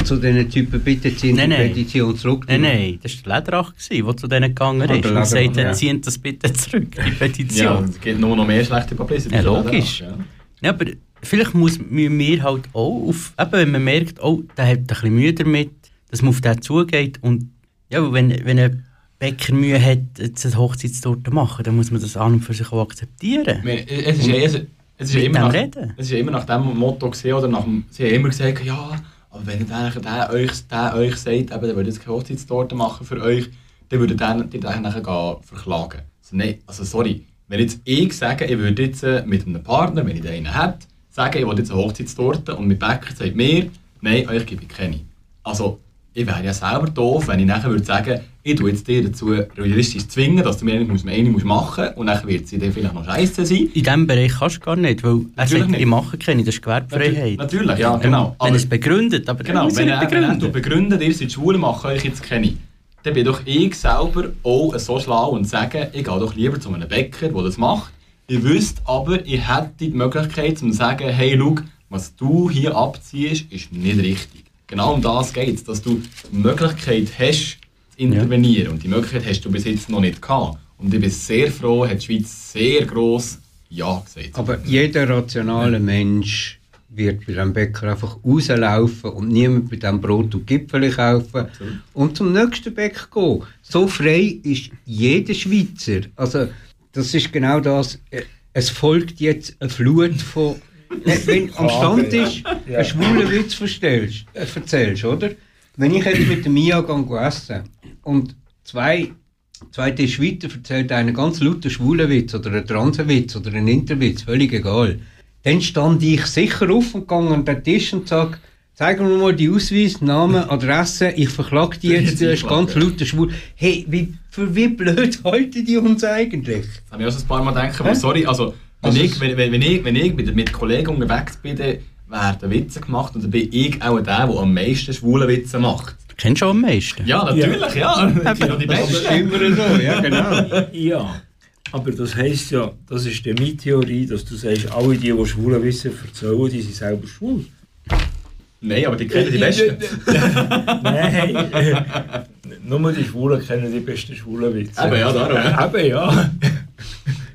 zu diesen Typen, bitte ziehen die Nein, nein. Petition zurück. Nein, nein, das war der Lederach, der zu denen gegangen Ah, ist. Und Lederach, sagt, ja. ziehen das bitte zurück, die Ja, Petition. es gibt nur noch mehr schlechte Publicity. Ja, logisch. Ja. Ja, aber vielleicht muss, müssen wir halt auch, auf, eben, wenn man merkt, oh, der hat ein bisschen Mühe damit, dass man auf den zugeht. Und ja, wenn, wenn ein Bäcker Mühe hat, jetzt eine Hochzeitstorte zu machen, dann muss man das an und für sich auch akzeptieren. Es ist, ja- es, es ist ja Mit immer nach, es ist ja immer nach dem Motto gesehen, oder nach dem, sie haben immer gesagt, ja, aber wenn der, der, euch, der euch sagt, eben, der würde jetzt keine Hochzeitstorte machen für euch, dann würde der, die den nachher verklagen. Also, nein, also sorry, wenn jetzt ich sage, ich würde jetzt äh, mit einem Partner, wenn ich den einen hätte, sagen, ich will jetzt eine Hochzeitstorte und mit Bäcker sagt mir, nein, euch gebe ich keine. Also, ich wäre ja selber doof, wenn ich nachher würde sagen, ich tue jetzt dir dazu realistisch zwingen, dass du mir eine, eine musst machen musst und dann wird sie dann vielleicht noch scheiße sein. In diesem Bereich kannst du gar nicht, weil er sagt, nicht. ich mache keine, das ist Gewerbefreiheit. Natürlich, ja, genau. Wenn er es begründet, aber Genau, er wenn er, wenn er begründen. begründet, ihr seid schwul, mache euch jetzt keine. Dann bin doch ich selber auch so schlau und sage, ich gehe doch lieber zu einem Bäcker, der das macht. Ich wüsste aber, ich hätte die Möglichkeit zu sagen, hey, schau, was du hier abziehst, ist nicht richtig. Genau um das geht es, dass du die Möglichkeit hast, zu intervenieren. Und die Möglichkeit hast du bis jetzt noch nicht gehabt. Und ich bin sehr froh, hat die Schweiz sehr gross Ja gesagt. Aber jeder rationale Mensch wird bei dem Bäcker einfach rauslaufen und niemand bei dem Brot und Gipfel kaufen und zum nächsten Bäcker gehen. So frei ist jeder Schweizer. Also das ist genau das. Es folgt jetzt eine Flut von... Wenn- Wenn am Stand ist, einen schwulen Witz verstellst, äh, erzählst, oder? Wenn ich jetzt mit dem Mia gehe essen und zwei Zwei Tische weiter erzählt einer ganz lauter schwulen Witz oder einen Transenwitz oder einen Interwitz, völlig egal. Dann stand ich sicher auf und gehe an den Tisch und sage, zeig mir mal die Ausweis, Namen, Adresse, ich verklag die jetzt, du hast ganz lauter schwul. Hey, wie, für wie blöd halten die uns eigentlich? Das habe ich auch ein paar Mal gedacht, aber sorry, also, wenn, Also ich, wenn, wenn, wenn ich, wenn ich mit, mit Kollegen unterwegs bin, dann werden Witze gemacht und dann bin ich auch der, der am meisten schwule Witze macht. Du kennst schon am meisten. Ja, natürlich, ja. Die sind noch die Das ist Besten. immer so, ja genau. Ja, aber das heisst ja, das ist die Theorie, dass du sagst, alle die, die schwule Wissen erzählen, die sind selber schwul. Nein, aber die kennen die Besten. Nein, nur die Schwulen kennen die besten schwulen Witze. Eben, ja, darum. Eben, ja.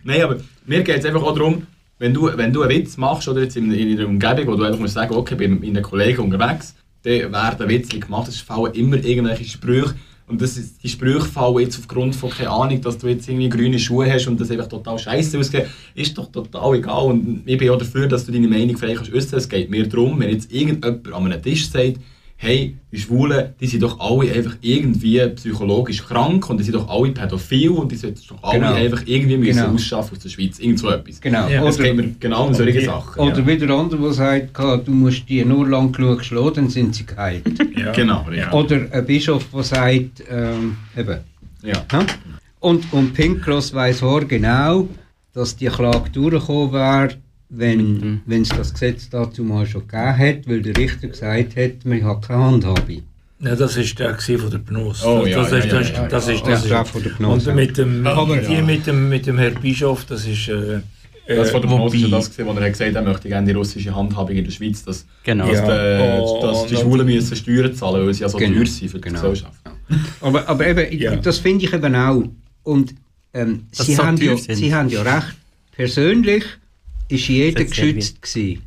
Nein, aber mir geht es einfach auch darum, wenn du, wenn du einen Witz machst oder jetzt in, in einer Umgebung, wo du einfach musst sagen, okay, ich bin mit meinen Kollegen unterwegs, dann werden Witze gemacht, es fallen immer irgendwelche Sprüche. Und das ist, die Sprüche fallen jetzt aufgrund von, keine Ahnung, dass du jetzt irgendwie grüne Schuhe hast und das einfach total scheiße aussieht, ist doch total egal. Und ich bin auch dafür, dass du deine Meinung frei kannst äußern. Es geht mir darum, wenn jetzt irgendjemand an einem Tisch sagt, hey, die Schwulen, die sind doch alle einfach irgendwie psychologisch krank und die sind doch alle pädophil und die sollten doch alle Genau. einfach irgendwie müssen Genau. ausschaffen aus der Schweiz. Irgend so etwas. Genau. Ja, Es geht mir genau um solche Sachen. oder ja. wieder andere, der sagt, du musst die nur lang genug schlagen, dann sind sie geheilt. ja. Genau, richtig. Oder ein Bischof, der sagt, ähm, eben, Ja. Ja? Und, und Pinkcross weiss auch genau, dass die Klage durchgekommen wäre, wenn es das Gesetz dazu mal schon gegeben hat, weil der Richter gesagt hat, man hat keine Handhabe. Ja, das war der gewesen von der Pnos. Oh, das, ja, das, ja, ist, ja, das, ja, das ja. ist das. der ist, von der Pnos, und mit dem, Aber- die mit dem, mit dem Herr Bischof, das ist. Äh, Das von der äh, wobei- das gesehen, wo er hat gesagt, er möchte gerne die russische Handhabung in der Schweiz, dass, Genau. dass, Ja. die, Oh, dass die und- Schwulen müssen Steuern zahlen, weil sie ja so Genau. teuer sind für die Genau. Gesellschaft. Aber, aber eben, Ja. das finde ich eben auch. Und ähm, sie, haben ja, sie haben ja recht. Persönlich ist jeder geschützt gewesen.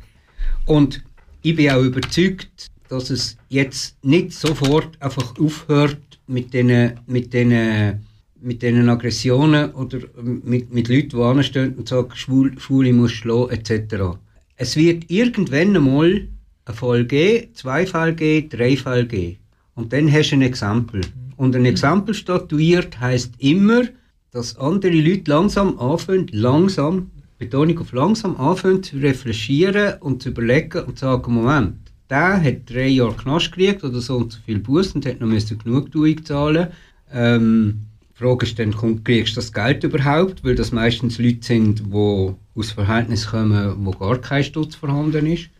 Und ich bin auch überzeugt, dass es jetzt nicht sofort einfach aufhört mit diesen mit den, mit den Aggressionen oder mit, mit Leuten, die anstehen und sagen, Schwul, Schwule muss schlagen etc. Es wird irgendwann einmal einen Fall geben, zwei Fälle geben, drei Fälle geben. Und dann hast du ein Exempel. Und ein Exempel statuiert heißt immer, dass andere Leute langsam anfangen, langsam, Betonung auf langsam, anfangen zu reflektieren und zu überlegen und zu sagen, Moment, der hat drei Jahre Knast gekriegt oder so und so viel Buß und hat noch müssen Genugtuung zahlen. Ähm, die Frage ist dann, kriegst du das Geld überhaupt? Weil das meistens Leute sind, die aus Verhältnissen kommen, wo gar kein Stutz vorhanden ist.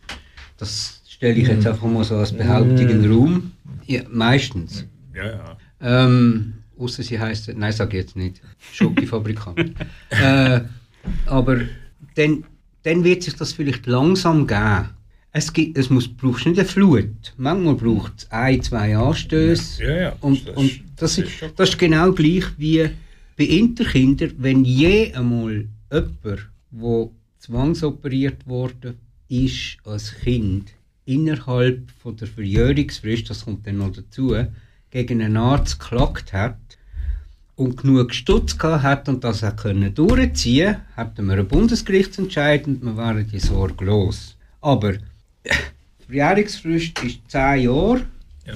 Das stelle ich jetzt einfach mal so als Behauptung in den Raum. Ja, meistens. Ja, ja. Ähm, Außer sie heisst, nein, sag ich jetzt nicht, Schokifabrikant. äh, aber dann, dann wird sich das vielleicht langsam geben. Es, gibt, es muss, brauchst nicht eine Flut. Manchmal braucht es ein, zwei Anstöße. Ja, ja. Und, Das- und das, ist, das ist genau gleich wie bei Interkindern, wenn je einmal jemand, der zwangsoperiert worden ist als Kind, innerhalb von der Verjährungsfrist, das kommt dann noch dazu, gegen einen Arzt geklagt hat und genug Stutz gehabt hat und das auch können durchziehen, hätten wir einen Bundesgerichtsentscheid und wir wären die Sorge los. Aber die Verjährungsfrist ist 10 Jahre. Ja,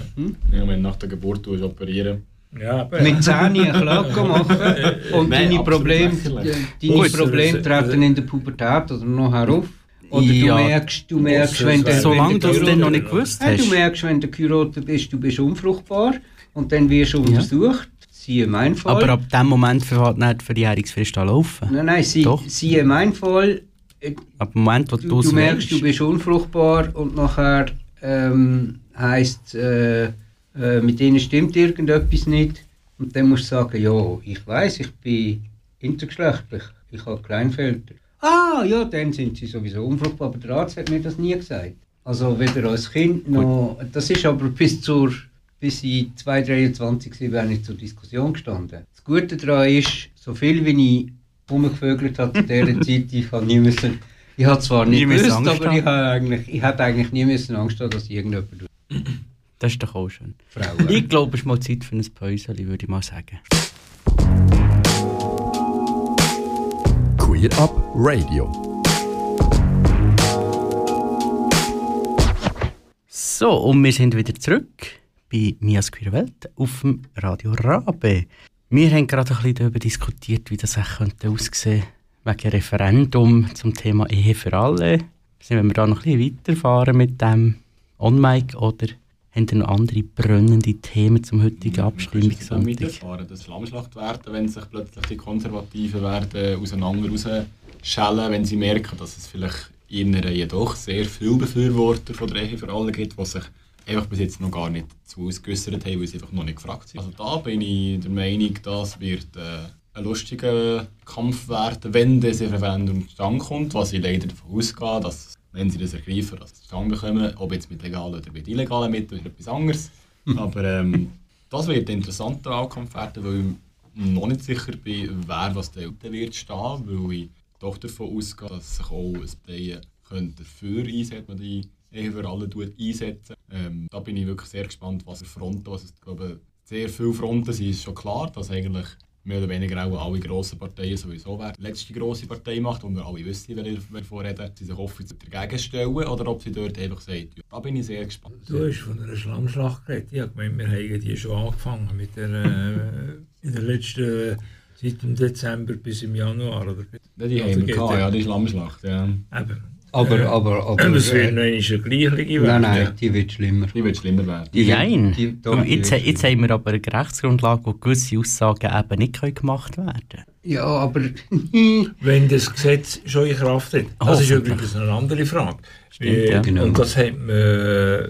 wenn du nach der Geburt tust, operieren Ja, mit 10 eine Klage machen und Nein, deine Probleme, deine Gut, Probleme treten in der Pubertät oder nachher auf. Oder Ja. du merkst, du merkst wenn, der, Solange wenn du es der dann noch nicht gewusst Ja, du hast. merkst, wenn du geheiratet bist, du bist unfruchtbar und dann wirst du untersucht. Siehe mein Fall. Aber ab dem Moment fängt dann die Verjährungsfrist an laufen. nein, nein, sie, Doch. siehe mein Fall. Äh, Ab dem Moment, wo du, Du, du merkst, du willst. bist unfruchtbar und nachher ähm, heisst äh, äh, mit denen stimmt irgendetwas nicht. Und dann musst du sagen, ja, ich weiß, ich bin intergeschlechtlich, ich habe Kleinfelder. Ah, ja, dann sind sie sowieso unfruchtbar, aber der Arzt hat mir das nie gesagt. Also weder als Kind noch, das ist aber bis zur, bis ich 223 war, nicht zur Diskussion gestanden. Das Gute daran ist, so viel wie ich rumgevögelt habe zu dieser Zeit, ich habe nie müssen, ich habe zwar Nie nicht müssen gewusst, Angst aber ich, haben. habe eigentlich, ich hätte eigentlich nie müssen Angst haben, dass irgendjemand Das ist doch auch schön. Frauen. Ich glaube, es ist mal Zeit für ein Päuschen, würde ich mal sagen. Queer Up Radio. So, und wir sind wieder zurück bei Mias Queer Welt auf dem Radio Rabe. Wir haben gerade ein bisschen darüber diskutiert, wie das könnte aussehen wegen Referendum zum Thema Ehe für alle. Sind wir da noch ein bisschen weiterfahren mit dem On-Mic oder haben ihr noch andere brennende Themen zum heutigen Abstimmungssonntag? weiterfahren. Das Schlammschlacht werden, wenn sich plötzlich die Konservativen werden auseinander rausschellen, wenn sie merken, dass es vielleicht in ihrer jedoch sehr viele Befürworter von der Ehe für alle gibt, die sich einfach bis jetzt noch gar nicht zu uns geäussert haben, weil sie einfach noch nicht gefragt sind. Also da bin ich der Meinung, das wird äh, ein lustiger Kampf werden, wenn das Referendum zustande kommt, was ich leider davon ausgehe, dass wenn sie das ergreifen, dass sie zustande bekommen, ob jetzt mit legalen oder mit illegalen Mitteln, ist etwas anderes. Aber ähm, das wird ein interessanter Wahlkampf werden, weil ich noch nicht sicher bin, wer was der wird stehen, weil ich doch davon ausgehe, dass sich auch ein Parteien dafür einsetzen, man die für alle tut, einsetzen. Ähm, da bin ich wirklich sehr gespannt, was für Fronten, was es, glaube sehr viele Fronten sind, ist schon klar, dass eigentlich mehr oder weniger auch alle grossen Parteien sowieso wer die letzte grosse Partei macht, und wir alle wissen, welche wir vorreden, sie sich offiziell dagegen stellen oder ob sie dort einfach sagen, ja, da bin ich sehr gespannt. Du hast von einer Schlammschlacht geredet. Ich habe gemeint, wir haben die schon angefangen mit der, äh, in der letzten, seit dem Dezember bis im Januar. Oder? Ja, die Also haben wir gehabt, ja, die Schlammschlacht, ja. Eben. Aber, Äh, aber, aber. Aber es wird noch äh, eine gleiche nein, werden. nein, die wird schlimmer. Die wird schlimmer werden. Die- Jein. die- doch, Weil die jetzt, jetzt haben wir aber eine Rechtsgrundlage, wo gewisse Aussagen eben nicht können gemacht werden können. Ja, aber. Wenn das Gesetz schon in Kraft hat. Das ist übrigens eine andere Frage. Stimmt, Äh, ja. Genau. Und das hat, man, äh,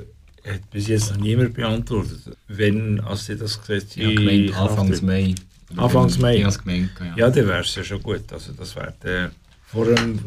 hat bis jetzt noch niemand beantwortet. Wenn als sie das Gesetz habe gemeint, Kraft Anfangs. Mai. Anfangs Mai. Ja. Ja, dann wäre es ja schon gut. Also das wäre äh, vor dem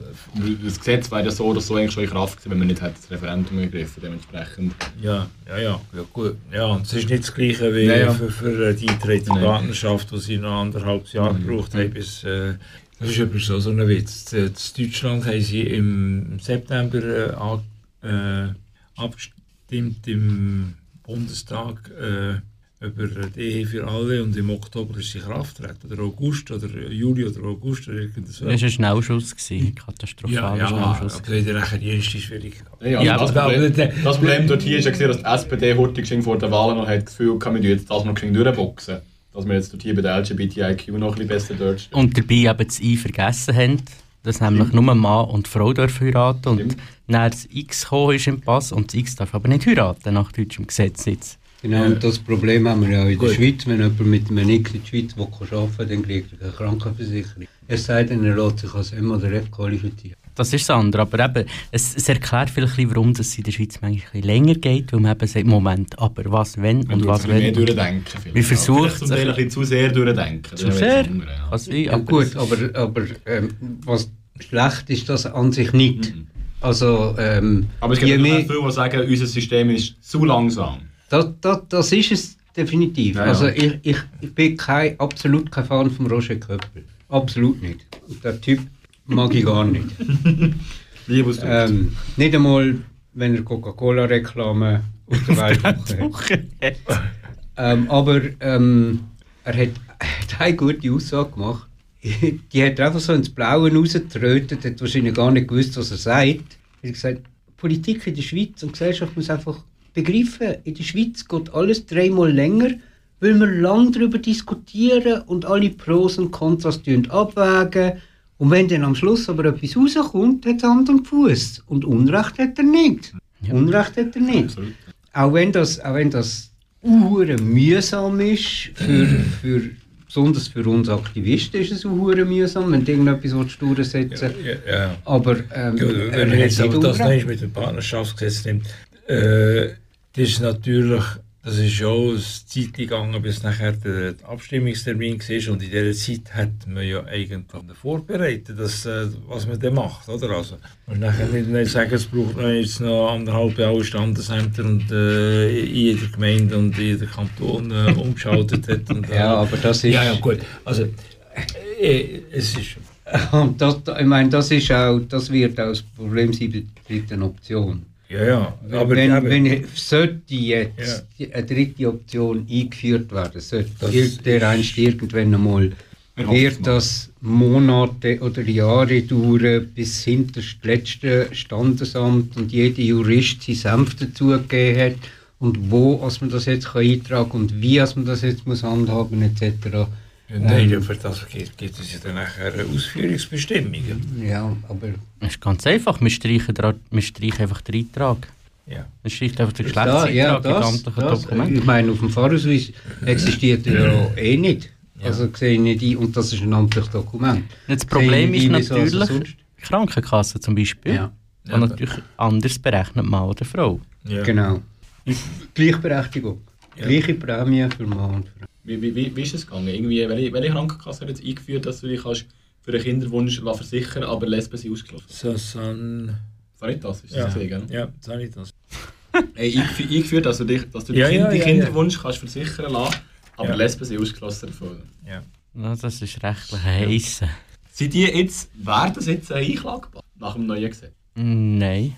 Das Gesetz wäre ja so oder so eigentlich schon in Kraft gewesen, wenn man nicht hätte das Referendum ergriffen dementsprechend. Ja, ja, ja, ja gut. Ja, und es ist nicht das Gleiche wie Ja, ja. Für, für äh, die Eintritt Nein. Partnerschaft, wo sie noch anderthalb Jahre Mhm. gebraucht haben, bis... Äh, das ist übrigens so, so ein Witz. In Deutschland haben sie im September äh, äh, abgestimmt im Bundestag äh, über die Ehe für alle und im Oktober ist sie in Kraft getreten. Oder August oder Juli oder August oder irgendwas. Das war ein Schnellschuss, gewesen, ein ja, katastrophaler ja, Schnellschuss. aber in der Rechendienst ist schwierig. Ja, Ja, das, aber- Problem, das Problem dort hier ist ja, dass die SPD heute vor der Wahl noch hat das Gefühl hatte, wir jetzt das noch durchboxen. Dass wir jetzt dort hier bei der LGBTIQ noch ein bisschen besser dort stehen. Und dabei eben das I vergessen haben. dass nämlich nur Mann und Frau dürfen heiraten und dann das X gekommen ist im Pass und das X darf aber nicht heiraten nach deutschem Gesetz jetzt. Genau, und das Problem haben wir ja in Gut. der Schweiz. Wenn jemand mit einem X in die Schweiz arbeiten will, dann kriegt er keine Krankenversicherung. Es sei denn, er lässt sich als M oder F qualifizieren. Das ist das andere, aber eben, es, es erklärt vielleicht ein bisschen, warum das in der Schweiz manchmal ein bisschen länger geht, weil man eben sagt, Moment, aber was wenn und was es bisschen mehr wenn. durchdenken. vielleicht. Wir versuchen es- ein bisschen zu sehr durchdenken. Zu sehr? ja. Was wie, Ja, aber gut, es- aber, aber ähm, was schlecht ist das an sich nicht. Mhm. Also, ähm, Aber es je gibt mehr, mehr viele, die sagen, unser System ist zu langsam. Das, das, das ist es definitiv. Ja. Also, ich, ich, ich bin kein, absolut kein Fan von Roger Köppel. Absolut nicht. Und der Typ mag ich gar nicht. Ähm, nicht einmal, wenn er Coca-Cola-Reklame aus der Welt hat. ähm, aber ähm, er hat, hat eine gute Aussage gemacht. Die hat er einfach so ins Blaue rausgetrötet, hat wahrscheinlich gar nicht gewusst, was er sagt. Er hat gesagt, Politik in der Schweiz und Gesellschaft muss einfach begreifen, in der Schweiz geht alles dreimal länger, weil wir lang darüber diskutieren und alle Pros und Kontras abwägen. Und wenn dann am Schluss aber etwas rauskommt, hat es Hand und Fuß. Und Unrecht hat er nicht. Unrecht hat er nicht. Absolut. Auch wenn das, auch wenn das mühsam ist, für, für, besonders für uns Aktivisten ist es uhren mühsam, wenn du irgendetwas willst durchsetzen Ja, ja. Aber ähm, er wenn man jetzt aber das nicht mit dem Partnerschaftsgesetz nimmt, äh, das ist natürlich, das ist ja auch eine Zeit gegangen, bis nachher der Abstimmungstermin war und in dieser Zeit hat man ja eigentlich vorbereitet, dass, äh, was man dann macht, oder? Also, man muss nachher nicht, sagen, es braucht jetzt noch anderthalb Jahre Standesämter und äh, in jeder Gemeinde und in jeder Kanton äh, umgeschaltet hat. Und, äh, Ja, aber das ist... ja, ja, gut. Also, äh, es ist... Und das, ich meine, das ist auch, das wird auch das Problem sein bei der dritten Option. Ja, ja. Aber, wenn, aber, wenn sollte jetzt die, eine dritte Option eingeführt werden, sollte der einst irgendwann einmal, wird das Monate oder Jahre dauern, bis hinter das letzte Standesamt und jeder Jurist sein Senf dazugegeben hat und wo als man das jetzt kann eintragen und wie als man das jetzt muss handhaben etc. Ja, nein, für das gibt, gibt es ja dann nachher Ausführungsbestimmungen. Ja, aber Es ist ganz einfach, wir streichen, wir streichen einfach den Eintrag. Ja. Man streicht einfach den da, ja, Geschlechtseintrag das, in das, Dokumenten. ich meine, auf dem Fahrausweis existiert er ja eh nicht. Ja. Also sehe ich nicht ein, und das ist ein amtliches Dokument. Das Problem ist also natürlich, sonst. Krankenkasse zum Beispiel, Ja, die natürlich anders berechnet Mann oder Frau. Ja. genau. Gleichberechtigung. Ja. Gleiche Prämie für Mann und Frau. Wie, wie, wie, wie ist es gegangen? Irgendwie, welche, welche Krankenkasse hat jetzt eingeführt, dass du dich kannst für einen Kinderwunsch versichern aber Lesben sind ausgeschlossen? Das nicht das, ist ja, das gesehen, gell? ja. Hey, eingef- eingeführt, dass du dich, dass du Ja, dich ja, die ja, Kinderwunsch kannst versichern lassen, aber Ja. Lesben sind ausgeschlossen davon. Ja. Ja, das ist rechtlich heissen. Sind die jetzt, wäre das jetzt einklagbar nach dem neuen Gesetz? Nein.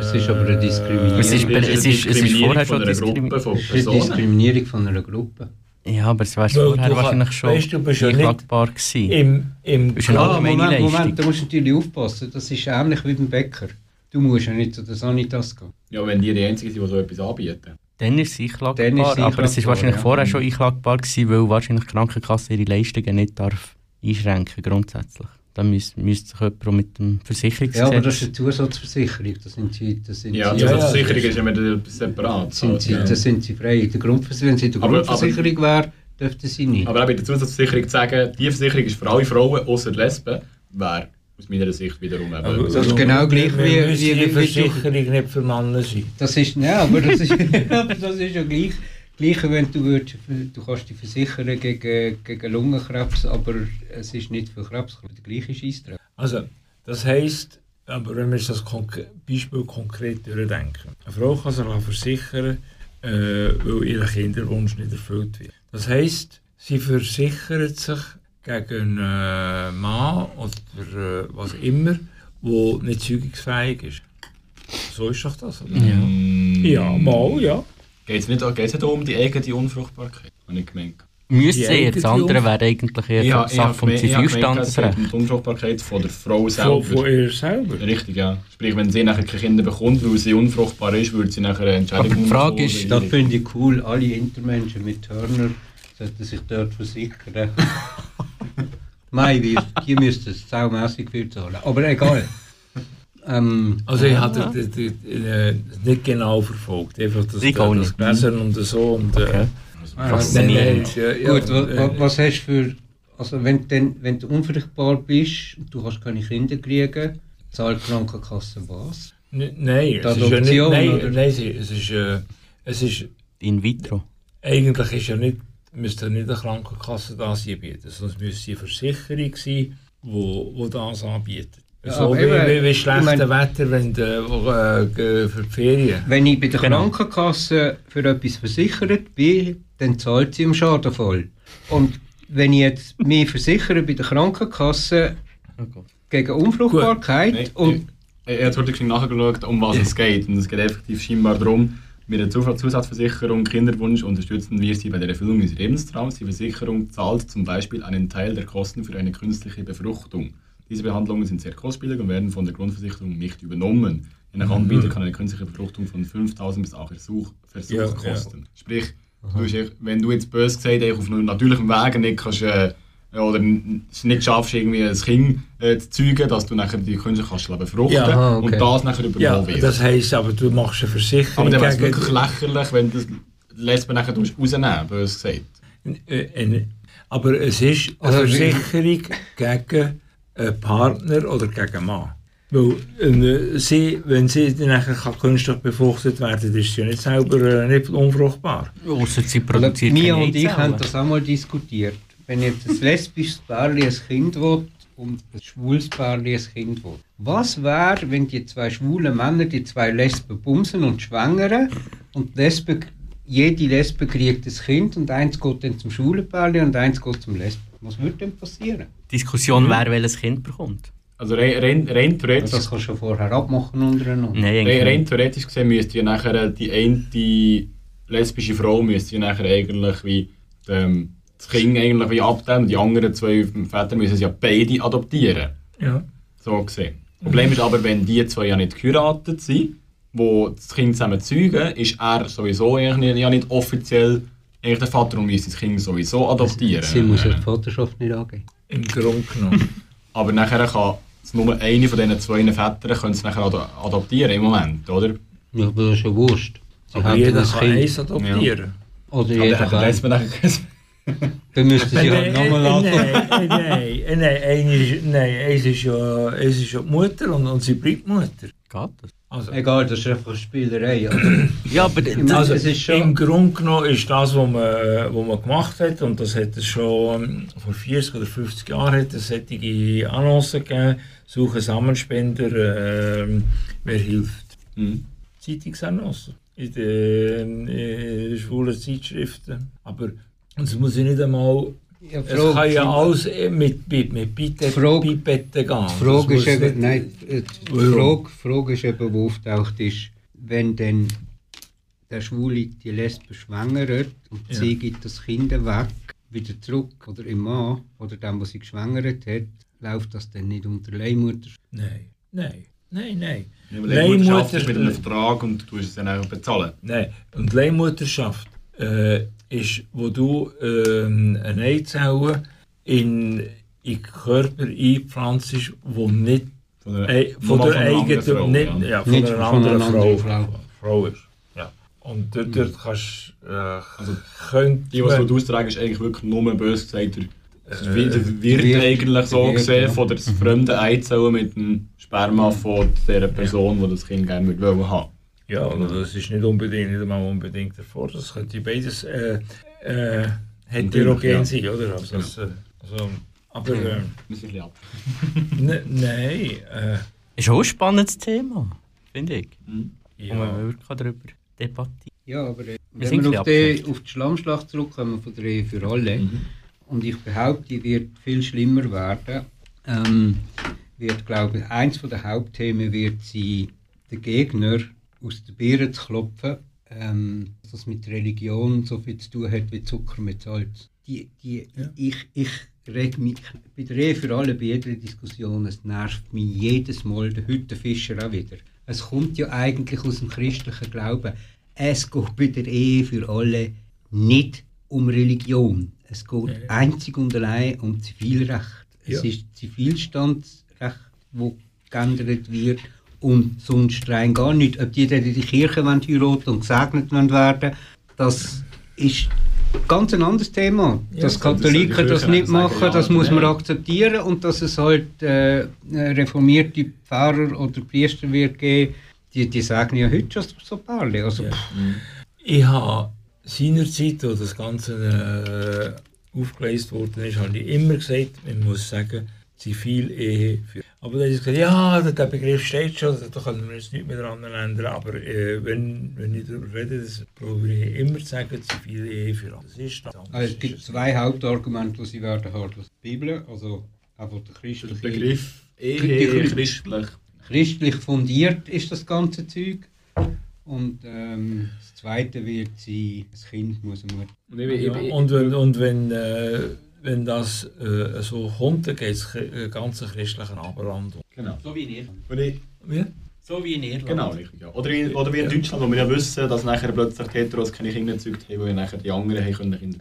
Es ist aber eine Diskriminierung. Es ist- es ist- es ist Diskriminierung vorher von schon einer diskrimi- Gruppe von Es ist eine Personen. Diskriminierung von einer Gruppe. Ja, aber es Weil vorher du kann- wahrscheinlich schon weißt du, bist ja nicht einklagbar gewesen. Im, im Ist eine Ah, Moment, Leistung. Moment, da musst du natürlich aufpassen. Das ist ähnlich wie beim Bäcker. Du musst ja nicht zu der Sanitas gehen. Ja, wenn die die Einzigen sind, die so etwas anbieten. Dann ist es einklagbar, Dann ist es aber es einklagbar, wahrscheinlich ja. vorher schon einklagbar gewesen, weil wahrscheinlich die Krankenkasse ihre Leistungen nicht darf einschränken grundsätzlich. Da müsste, müsste sich jemand mit dem Versicherungsgesetz... Ja, aber das ist eine Zusatzversicherung. Das sind sie, das sind Ja, die sie, ja, Versicherung das ist ja wieder separat. sind sie, Ja. das sind sie frei. Der Grundversicherung, wenn sie in der Aber- Grundversicherung wäre, dürften sie nicht. Aber auch bei der Zusatzversicherung zu sagen, die Versicherung ist für alle Frauen außer Lesben, wäre aus meiner Sicht wiederum eben. Aber Das ist genau gleich wie- wie, wie- die Versicherung nicht für Männer sein. Das ist, ja, aber das ist, das ist ja gleich, gleich wenn du würdest, du kannst dich versichern gegen, gegen Lungenkrebs, aber es ist nicht für Krebs, der gleiche Scheissdreck. Also, das heisst, aber wenn wir das Konk Beispiel konkret durchdenken. Eine Frau kann sich versichern, äh, weil ihr Kinderwunsch nicht erfüllt wird. Das heisst, sie versichert sich gegen einen Mann oder äh, was immer, der nicht zeugungsfähig ist. So ist doch das, oder? Ja. Ja, mal, ja. Geht es nicht, geht's nicht um die eigene Unfruchtbarkeit? Habe ich gemeint. Müsste sie, das eigene andere wäre eigentlich eher Ja, Sache vom es geht um Zivilstandesrecht. die Unfruchtbarkeit von der Frau Von, selber. von ihr selber. Richtig, ja. Sprich, wenn sie nachher keine Kinder bekommt, weil sie unfruchtbar ist, würde sie nachher eine Entscheidung Aber die Frage bekommen, ist, Das finde ich cool. Alle Intermenschen mit Turner sollten sich dort versichern. Wir- die müssten es saumässig viel zahlen. Aber egal. Ähm, Also ich habe das, das, das, äh, nicht genau verfolgt, einfach das, Ich das nicht. gelesen und so und äh, Okay. ah, Faszinierend. Ja, Gut, ja, wa, wa, äh, was hast du für. Also, wenn, du denn, wenn du unfruchtbar bist und du hast keine Kinder kriegen, zahlt die Krankenkasse was? n- Nein, Die es ist ja nicht, nein, oder? nein, es ist, es ist, äh, es ist In vitro. eigentlich ist ja nicht, müsste nicht eine Krankenkasse das anbieten, sondern es müsste eine Versicherung sein, wo, wo das anbietet. Ja, so wie, wie, wie ich schlechte mein- Wetter wenn du, äh, äh, für die Ferien. Wenn ich bei der Genau. Krankenkasse für etwas versichert bin, dann zahlt sie im Schadenfall. Und wenn ich jetzt mich versichere bei der Krankenkasse gegen Unfruchtbarkeit Nein, und ich, ich habe geschwind nachgeschaut, um was es geht. Und es geht effektiv scheinbar darum, mit der Zusatzversicherung Kinderwunsch unterstützen wir Sie bei der Erfüllung Ihres Lebenstraums. Die Versicherung zahlt zum Beispiel einen Teil der Kosten für eine künstliche Befruchtung. Diese Behandlungen sind sehr kostspielig und werden von der Grundversicherung nicht übernommen. Je nach Anbieter kann eine künstliche Befruchtung von 5000 bis 8 Versuch, Versuch Ja, ja. kosten. Sprich, du hast echt- wenn du jetzt bös gesagt eigentlich auf einem natürlichen Weg nicht kannst, äh, oder es nicht schaffst, irgendwie ein Kind äh, zu zeugen, dass du nachher die Künstler kannst befruchten Ja. Aha, okay. und das nachher Ja, übernommen wird. das heisst aber, du machst eine Aber Versicherung dann wäre es wirklich lächerlich, wenn du das Lesben nachher rausnehmen bös gesagt. Äh, aber es ist eine Also, Versicherung gegen einen Partner oder gegen einen Mann. Weil äh, sie, wenn sie dann nachher kann künstlich befruchtet werden ist sie ja nicht selber äh, nicht unfruchtbar. Ausser sie produziert Mia und ich haben das auch mal diskutiert. Wenn jetzt ein lesbisches Pärchen ein Kind will und ein schwules Pärchen ein Kind will. Was wäre, wenn die zwei schwulen Männer die zwei Lesben bumsen und schwängern und die Lesbe, jede Lesbe kriegt ein Kind und eins geht dann zum schwulen Pärchen und eins geht zum Lesben? Was würde denn passieren? Die Diskussion wäre, welches Kind bekommt. Also rein, rein, theoretisch, das kannst du schon vorher abmachen untereinander. Nein, rein, eigentlich rein nicht. theoretisch gesehen müsste ja nachher die eine lesbische Frau müsste ja nachher eigentlich wie ähm, das Kind eigentlich wie abnehmen. Die anderen zwei Väter müssen sie ja beide adoptieren. Ja. So gesehen. Problem ist aber, wenn die zwei ja nicht geheiratet sind, wo das Kind zusammen zeugen, ist er sowieso eigentlich nicht, ja nicht offiziell eigentlich der Vater und müsste das Kind sowieso adoptieren. Sie muss ja die Vaterschaft nicht angeben. Im Grunde genommen. Aber nachher kann es nur eine von diesen zwei Vätern können es nachher ad adoptieren im Moment, oder? Ja, aber das ist ja wurscht. Sie aber jeder kann Kind. eins adoptieren. Oder Aber jeder dann kann. nachher kein- Dann müssten sie halt nochmal anfangen. Nein, nein, nein, nein, ist, nein, eins ist ja, eins ist ja die Mutter und, und sie bleibt Mutter. Geht das? Also, Egal, das ist einfach eine Spielerei. oder? Ja, aber also es ist schon- im Grunde genommen ist das, was man, was man gemacht hat, und das hat es schon ähm, vor 40 oder 50 Jahren hat es solche Annoncen gegeben, suchen Sammelspender, ähm, wer hilft. Mhm. Zeitungsannoncen in den äh, schwulen Zeitschriften. Aber es muss ja nicht einmal, Ja, es kann ja alles äh, mit, mit, mit Pipette, Frage- Pipetten gehen. Die Frage ist eben, nein, äh, die? Frage, Frage ist eben, wo auftaucht ist, wenn dann der Schwule die Lesbe schwängert und Ja. sie gibt das Kind weg, wieder zurück, oder im Mann, oder dem, was sie geschwängert hat, läuft das dann nicht unter Leihmutter. Nein, nein, nein, nein. Ja, Leihmutterschaft ist mit einem Vertrag und du musst es dann auch bezahlen. Nein, und Leihmutterschaft äh, ist, wo du ähm, eine Eizelle in, in den Körper einpflanzt, wo nicht Von der, äh, von der eigenen, Frau, nicht, ja. ja. von Nicht einer von anderen einer Frau, anderen Frau. Frau ist. Ja. Und dort, dort kannst äh, Also, könnte Die, was du austragen, ist eigentlich wirklich nur bös gesagt. Der, der Äh, wird, der wird eigentlich so der wird, gesehen ja. von der fremden Eizelle mit dem Sperma von der Person, die das Kind gerne würde haben. Ja, oder das ist nicht unbedingt, nicht einmal unbedingt davor. Das könnte beides äh, äh, heterogen ja. sein, oder? Also, das, äh, also, aber äh, Muss ich ein bisschen ab. ne, nein, äh, ist auch ein spannendes Thema, finde ich. Und ja. man wirklich darüber debattieren. Ja, aber äh, Wir wenn wir auf die, auf die Schlammschlacht zurückkommen von der Ehe für alle, Mhm. und ich behaupte, die wird viel schlimmer werden, ähm, wird, glaube ich, eins von der Hauptthemen wird sein, den Gegner aus den Birnen zu klopfen, ähm, dass das mit Religion so viel zu tun hat wie Zucker mit Salz. Die, die, Ja. Ich, ich reg mich bei der Ehe für alle, bei jeder Diskussion, es nervt mich jedes Mal, der Hüttenfischer auch wieder. Es kommt ja eigentlich aus dem christlichen Glauben. Es geht bei der Ehe für alle nicht um Religion. Es geht Ja. einzig und allein um Zivilrecht. Es ist Zivilstandsrecht, wo geändert wird und sonst rein gar nicht. Ob die dann in die Kirche wollen heiraten und gesegnet werden, das ist ganz ein anderes Thema. Ja, dass das- Katholiken das- das, nicht sagen machen, ja das muss man akzeptieren und dass es halt äh, reformierte Pfarrer oder Priester wird geben, die, die sagen ja heute schon so Pauli. Also, Ja. pff, Ich habe seinerzeit, als das Ganze äh, aufgelesen worden ist, habe ich immer gesagt, man muss sagen, Zivilehe. Für. Aber dann habe ich gesagt, ja, der der Begriff steht schon, da können wir jetzt nicht mehr daran ändern. Aber äh, wenn, wenn ich darüber rede, das probiere ich immer zu sagen, Zivilehe für alles ist. das Also es gibt zwei Hauptargumente, die sie werden haben. Die Bibel, also einfach der Der christliche, Begriff Die Ehe, Christ- christlich. christlich fundiert ist das ganze Zeug. Und ähm, das zweite wird sein, das Kind muss Mutter. Und, ich, Ja, und wenn, und wenn, äh, wenn das äh, so kommt, dann geht es äh, ganze christlichen Abendland. Genau. So wie in Irland. Und ich, Wie? So wie in Irland. Genau, richtig. Ja. Oder, in, oder wie in Deutschland, wo wir ja wissen, dass nachher plötzlich die Heteros keine Kinder gezeugt haben, weil nachher die anderen haben können Kinder.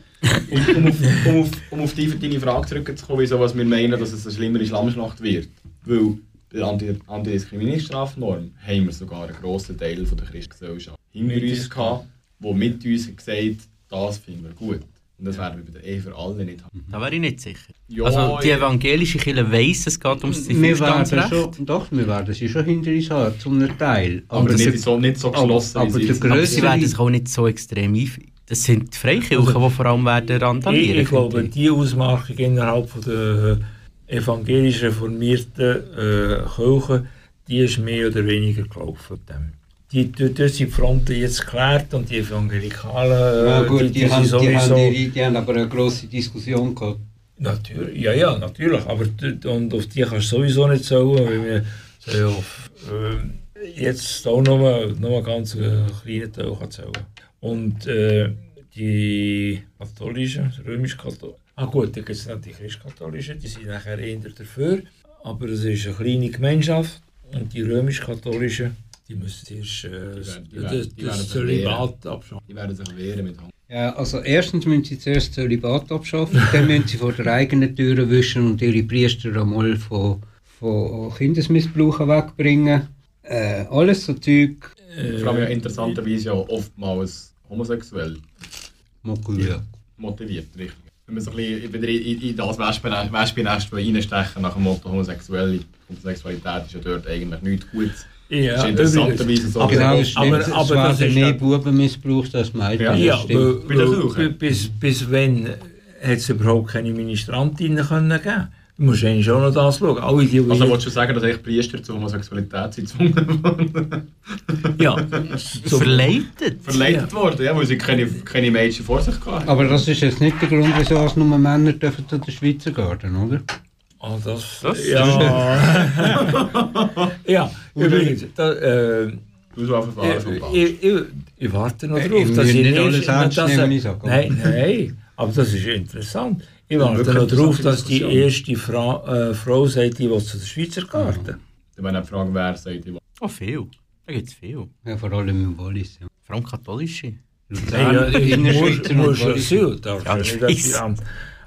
Und um, auf, um, auf, um auf die, deine Frage zurückzukommen, wieso was wir meinen, dass es eine schlimmere Schlammschlacht wird. Weil bei der Anti Antidiskriminierungsstrafnorm haben wir sogar einen grossen Teil von der Christengesellschaft hinter uns gehabt, die mit uns gesagt haben, das finden wir gut. Und das werden wir bei der Ehe für alle nicht haben. Da wäre ich nicht sicher. Ja, also die evangelische Kirche weiss, es geht ums Wir werden Zivilstandsrecht. schon, doch, wir werden sie schon hinter uns haben, zum Teil. Aber das- nicht so, nicht so aber- geschlossen, aber jetzt grösste- Aber sie werden sich auch nicht so extrem einführen. Das sind die Freikirchen, die vor allem werden Ich, randalieren. ich glaube, ich. die Ausmachung innerhalb von der äh, evangelisch reformierten äh, Kirche, die ist mehr oder weniger gelaufen. Dem. Die, dort dort sind die Fronten jetzt geklärt und die Evangelikalen, äh, Ja, gut, die, haben, sind die, haben sowieso... ihre, die haben aber eine grosse Diskussion gehabt. Natürlich, ja, ja, natürlich. Aber und auf die kannst du sowieso nicht sagen, weil wir so, auf, äh, jetzt auch nur einen ganz äh, kleinen Teil kann zählen. Und äh, die katholischen, römisch-katholischen, ah gut, da gibt es noch die christkatholischen, die sind nachher eher dafür. Aber es ist eine kleine Gemeinschaft und die römisch-katholischen, die müssen erst äh, werden- die das, werden- die das Zölibat abschaffen. Die werden sich wehren mit Hand. Ja, also erstens müssen sie zuerst Zölibat abschaffen, dann müssen sie vor der eigenen Tür wischen und ihre Priester einmal von, von Kindesmissbrauch wegbringen. Äh, alles so Zeug. Vor allem ja interessanterweise ja oftmals homosexuell motiviert, richtig. Wenn man so ein bisschen wieder in, in das Wespennest reinstechen nach dem Motto Homosexuelle, Homosexualität ist ja dort eigentlich nichts Gutes. Ja, ist interessanterweise so. Aber- aber- das aber- aber das ist mehr ja- Bubenmissbrauch als Mädchen. Ja, das Ja, bis, bis wann hat es überhaupt keine Ministrantinnen können geben? Du musst eigentlich auch noch das schauen. Alle die, die Also willst du sagen, dass eigentlich Priester zur Homosexualität sind gezwungen worden? ja, so, Verleitet. Verleitet worden, ja, weil sie keine, keine Mädchen vor sich hatten. Aber das ist jetzt nicht der Grund, wieso es nur Männer dürfen zu den Schweizer Garten, oder? Ah, das, Das- ja. ja, übrigens, da, äh, Du so verfahren vom ich, Ball. ich, ich, ich warte noch Äh, drauf, ich dass will ich nicht alles ernst dass- nehmen, ich sag. Nein, nein, aber das ist interessant. Ich warte wirklich noch drauf, interessante dass die Diskussion. erste Fra äh, Frau sagt, die will zu der Schweizer Karte. Dann werden auch fragen, wer sagt, ich will. Oh, viel. Da gibt es viel. Ja, vor allem im Wallis. Ja. Vor allem katholische. Luzern, Nein, ja, ich muss, Innerschweizer und muss ja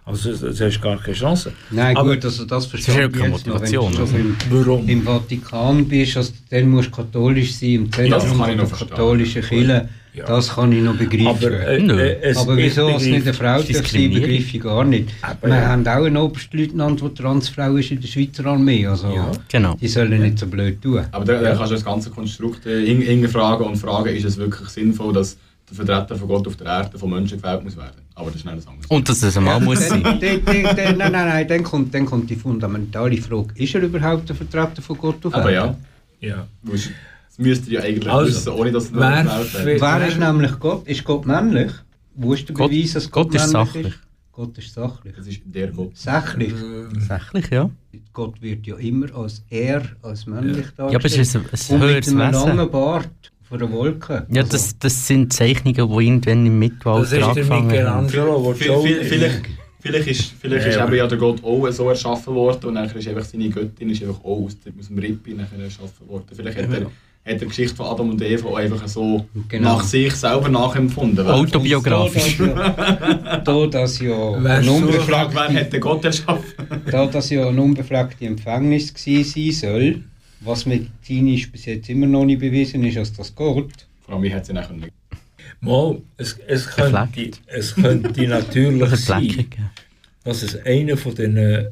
Ja. Also, das hast gar keine Chance. Nein, Aber- gut, also das ist ja verstehe ich keine jetzt noch. Wenn du also. im, Warum? im Vatikan bist, also, dann musst du katholisch sein, im das Zentrum kann ich der katholischen Kirche. Ja. Das kann ich noch begreifen. Aber, äh, äh, es, Aber wieso es nicht eine Frau darf sein, begreife ich gar nicht. Aber Wir ja. haben auch einen Oberstleutnant, der Transfrau ist in der Schweizer Armee. Also, Ja. Genau. Die sollen nicht so blöd tun. Aber da, da kannst du das ganze Konstrukt äh, hin- hinterfragen und fragen, ist es wirklich sinnvoll, dass der Vertreter von Gott auf der Erde von Menschen gewählt muss werden. Aber das ist nicht das andere. Und dass es ein Mann muss sein. nein, nein, nein, dann kommt, dann kommt die fundamentale Frage, ist er überhaupt der Vertreter von Gott auf Aber Erden? ja, Ja. musst- das müsst ihr ja eigentlich Also, wissen, ohne dass du wer gewählt wird. Wer ist nämlich Gott? Ist Gott männlich? Wo ist der Gott- Beweis, dass Gott Gott, ist männlich sachlich. ist? Gott ist sachlich. Das ist der Gott. Sachlich. Tatsächlich, ja. Gott wird ja immer als er, als männlich Ja, aber es ist ein, Und ein mit höheres einem langen Wesen. Bart von der Wolke. Ja, das, das sind Zeichnungen, die irgendwann im Das Mittelalter ist der angefangen haben. Michelangelo, der Vi- schon... vi- Vielleicht, vielleicht ist, vielleicht ist Ja, eben ja der Gott auch so erschaffen worden und dann ist einfach seine Göttin ist einfach auch aus dem, aus dem Rippi nachher erschaffen worden. Vielleicht hat er hat er die Geschichte von Adam und Eva auch einfach so Genau. nach sich selber nachempfunden. Autobiografisch. Da, da das ja Die Frage, wer hat den Gott erschaffen? da das ja eine unbefleckte Empfängnis gewesen sein soll, was medizinisch bis jetzt immer noch nicht bewiesen ist, dass das geht, Vor allem, wie hat sie nachher nicht. Mal, es, es, könnte, es könnte natürlich Eine sein, dass es einer von den äh,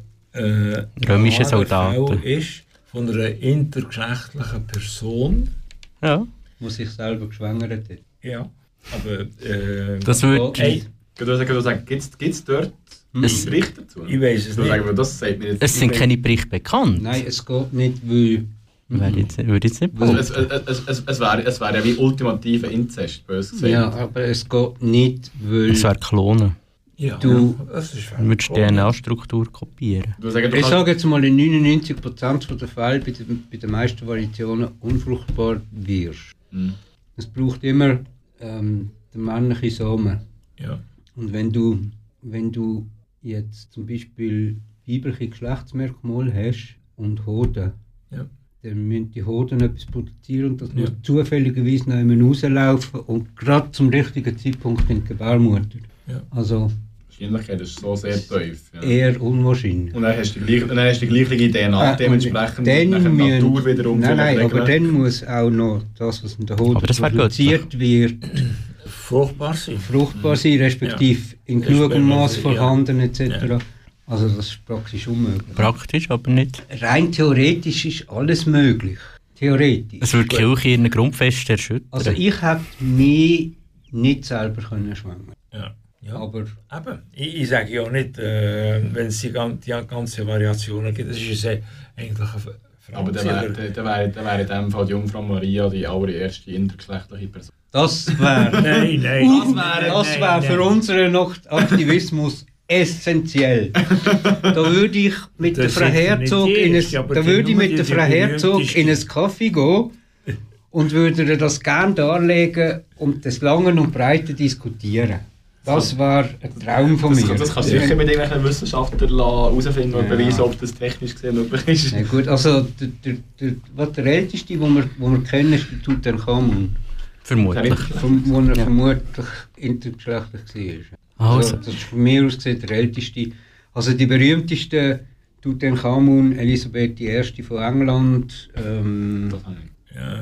Römischen Soldaten. Ist, von einer intergeschlechtlichen Person. Ja, wo sich selber geschwängert hat. Ja. Aber äh, das würde... Ey, Kann du sagen, gibt es dort Es- einen Bericht dazu? ich weiß es Ich würde sagen, nicht. das sagt mir jetzt Es sind keine Berichte bekannt. Nein, es geht nicht, weil Würde jetzt, würde jetzt nicht Also es, es, es, es, wäre es wäre ja wie ultimativer Inzest, bös gesagt. ja, aber es geht nicht, weil Es wäre Klonen. Ja, Du- würdest die DNA-Struktur kopieren. Du ich sage jetzt mal in 99% der Fälle bei den, bei den meisten Variationen unfruchtbar wirst. Mhm. Es braucht immer ähm, den männlichen Samen. Ja. Und wenn du, wenn du jetzt zum Beispiel weibliche Geschlechtsmerkmale hast und Hoden, Ja. dann müssen die Hoden etwas produzieren und das Ja. muss zufälligerweise noch einmal rauslaufen und gerade zum richtigen Zeitpunkt in die Gebärmutter. Ja. Also Die Wahrscheinlichkeit ist so sehr tief. Ja. eher unwahrscheinlich. Und dann hast du die gleiche, dann hast du die gleiche DNA, Äh, dementsprechend dann die Natur müssen- wiederum Nein, nein, aber dann muss auch noch das, was in der Hoden produziert wird, Fruchtbar sein. fruchtbar sein, respektive in Das genugem wäre Maß ja. vorhanden etc. Also das ist praktisch unmöglich. Praktisch, aber nicht. Rein theoretisch ist alles möglich. Theoretisch. Es würde die Kirche ihren Grundfest erschüttern. Also ich hätte mich nicht selber können schwängen. Ja. ja. Aber Eben, ich, ich sage ja nicht, äh, wenn es die, die ganzen Variationen gibt, das ist ja eigentlich eine Frage. Aber dann wäre dann wäre- dann wäre in dem Fall die Jungfrau Maria die allererste intergeschlechtliche Person. das wäre Nein, nein. das wäre nein, wär für nein. unseren Aktivismus essentiell. Da würde ich mit der Das Frau Herzog in ein, da würde ich mit der Frau Herzog in einen Kaffee gehen und würde das gerne darlegen und das Langen und Breiten diskutieren. Das war ein Traum von Das, mir. das kannst du sicher mit irgendwelchen Wissenschaftlern herausfinden und Ja. beweisen, ob das technisch gesehen möglich ist. Ja, gut, also der, der, der, was der älteste, den wir, wo wir kennen, ist der Tutanchamun, Vermutlich. vom- wo er vermutlich intergeschlechtlich war. Also, das ist von mir aus gesehen der älteste. Also die berühmtesten Tutanchamun, Elisabeth I. von England, ähm, Das habe ich. Ja,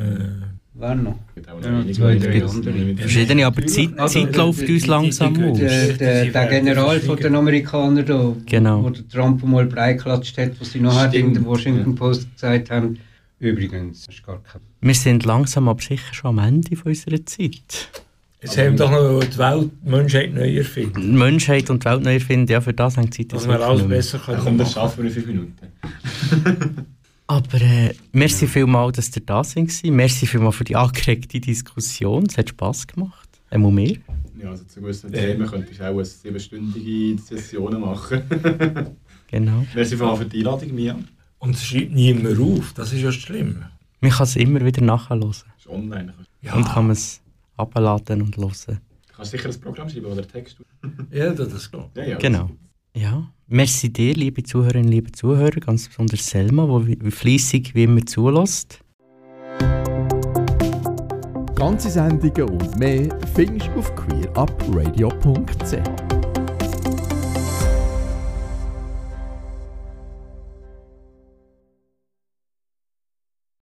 wer noch? Ja, zwei, die drei andere. verschiedene, aber die Zeit, Also, Zeit läuft uns langsam aus. Der, der, der General von den Amerikanern da, Genau. wo der Trump mal breiklatscht hat, was sie noch hat in der Washington. Post gesagt haben. Übrigens, das ist gar kein Wir sind langsam aber sicher schon am Ende von unserer Zeit. Jetzt haben wir doch noch die Welt, die Menschheit neu erfinden. Die Menschheit und die Welt neu erfinden, ja, für das haben die Zeit Dass wir alles besser Ja, können komm, das schaffen wir in fünf Minuten. Aber äh, merci vielmals, dass ihr da sind. Merci vielmals für die angeregte Diskussion. Es hat Spass gemacht. Einmal mehr. Ja, also zu gewissen Themen könntest du auch eine siebenstündige Session machen. Genau. Merci vielmals für die Einladung, Mia. Und es schreibt niemand auf, das ist ja das Schlimme. Man kann es immer wieder nachhören. Das ist online. Ja, Und kann man es abladen und hören. Du kannst sicher ein Programm schreiben oder Text. ja das ist klar. Ja, ja, Genau. Ja. Merci dir, liebe Zuhörerinnen, liebe Zuhörer, ganz besonders Selma, die fleissig wie immer zulässt. Ganze Sendungen und mehr findest du auf queerupradio.ch.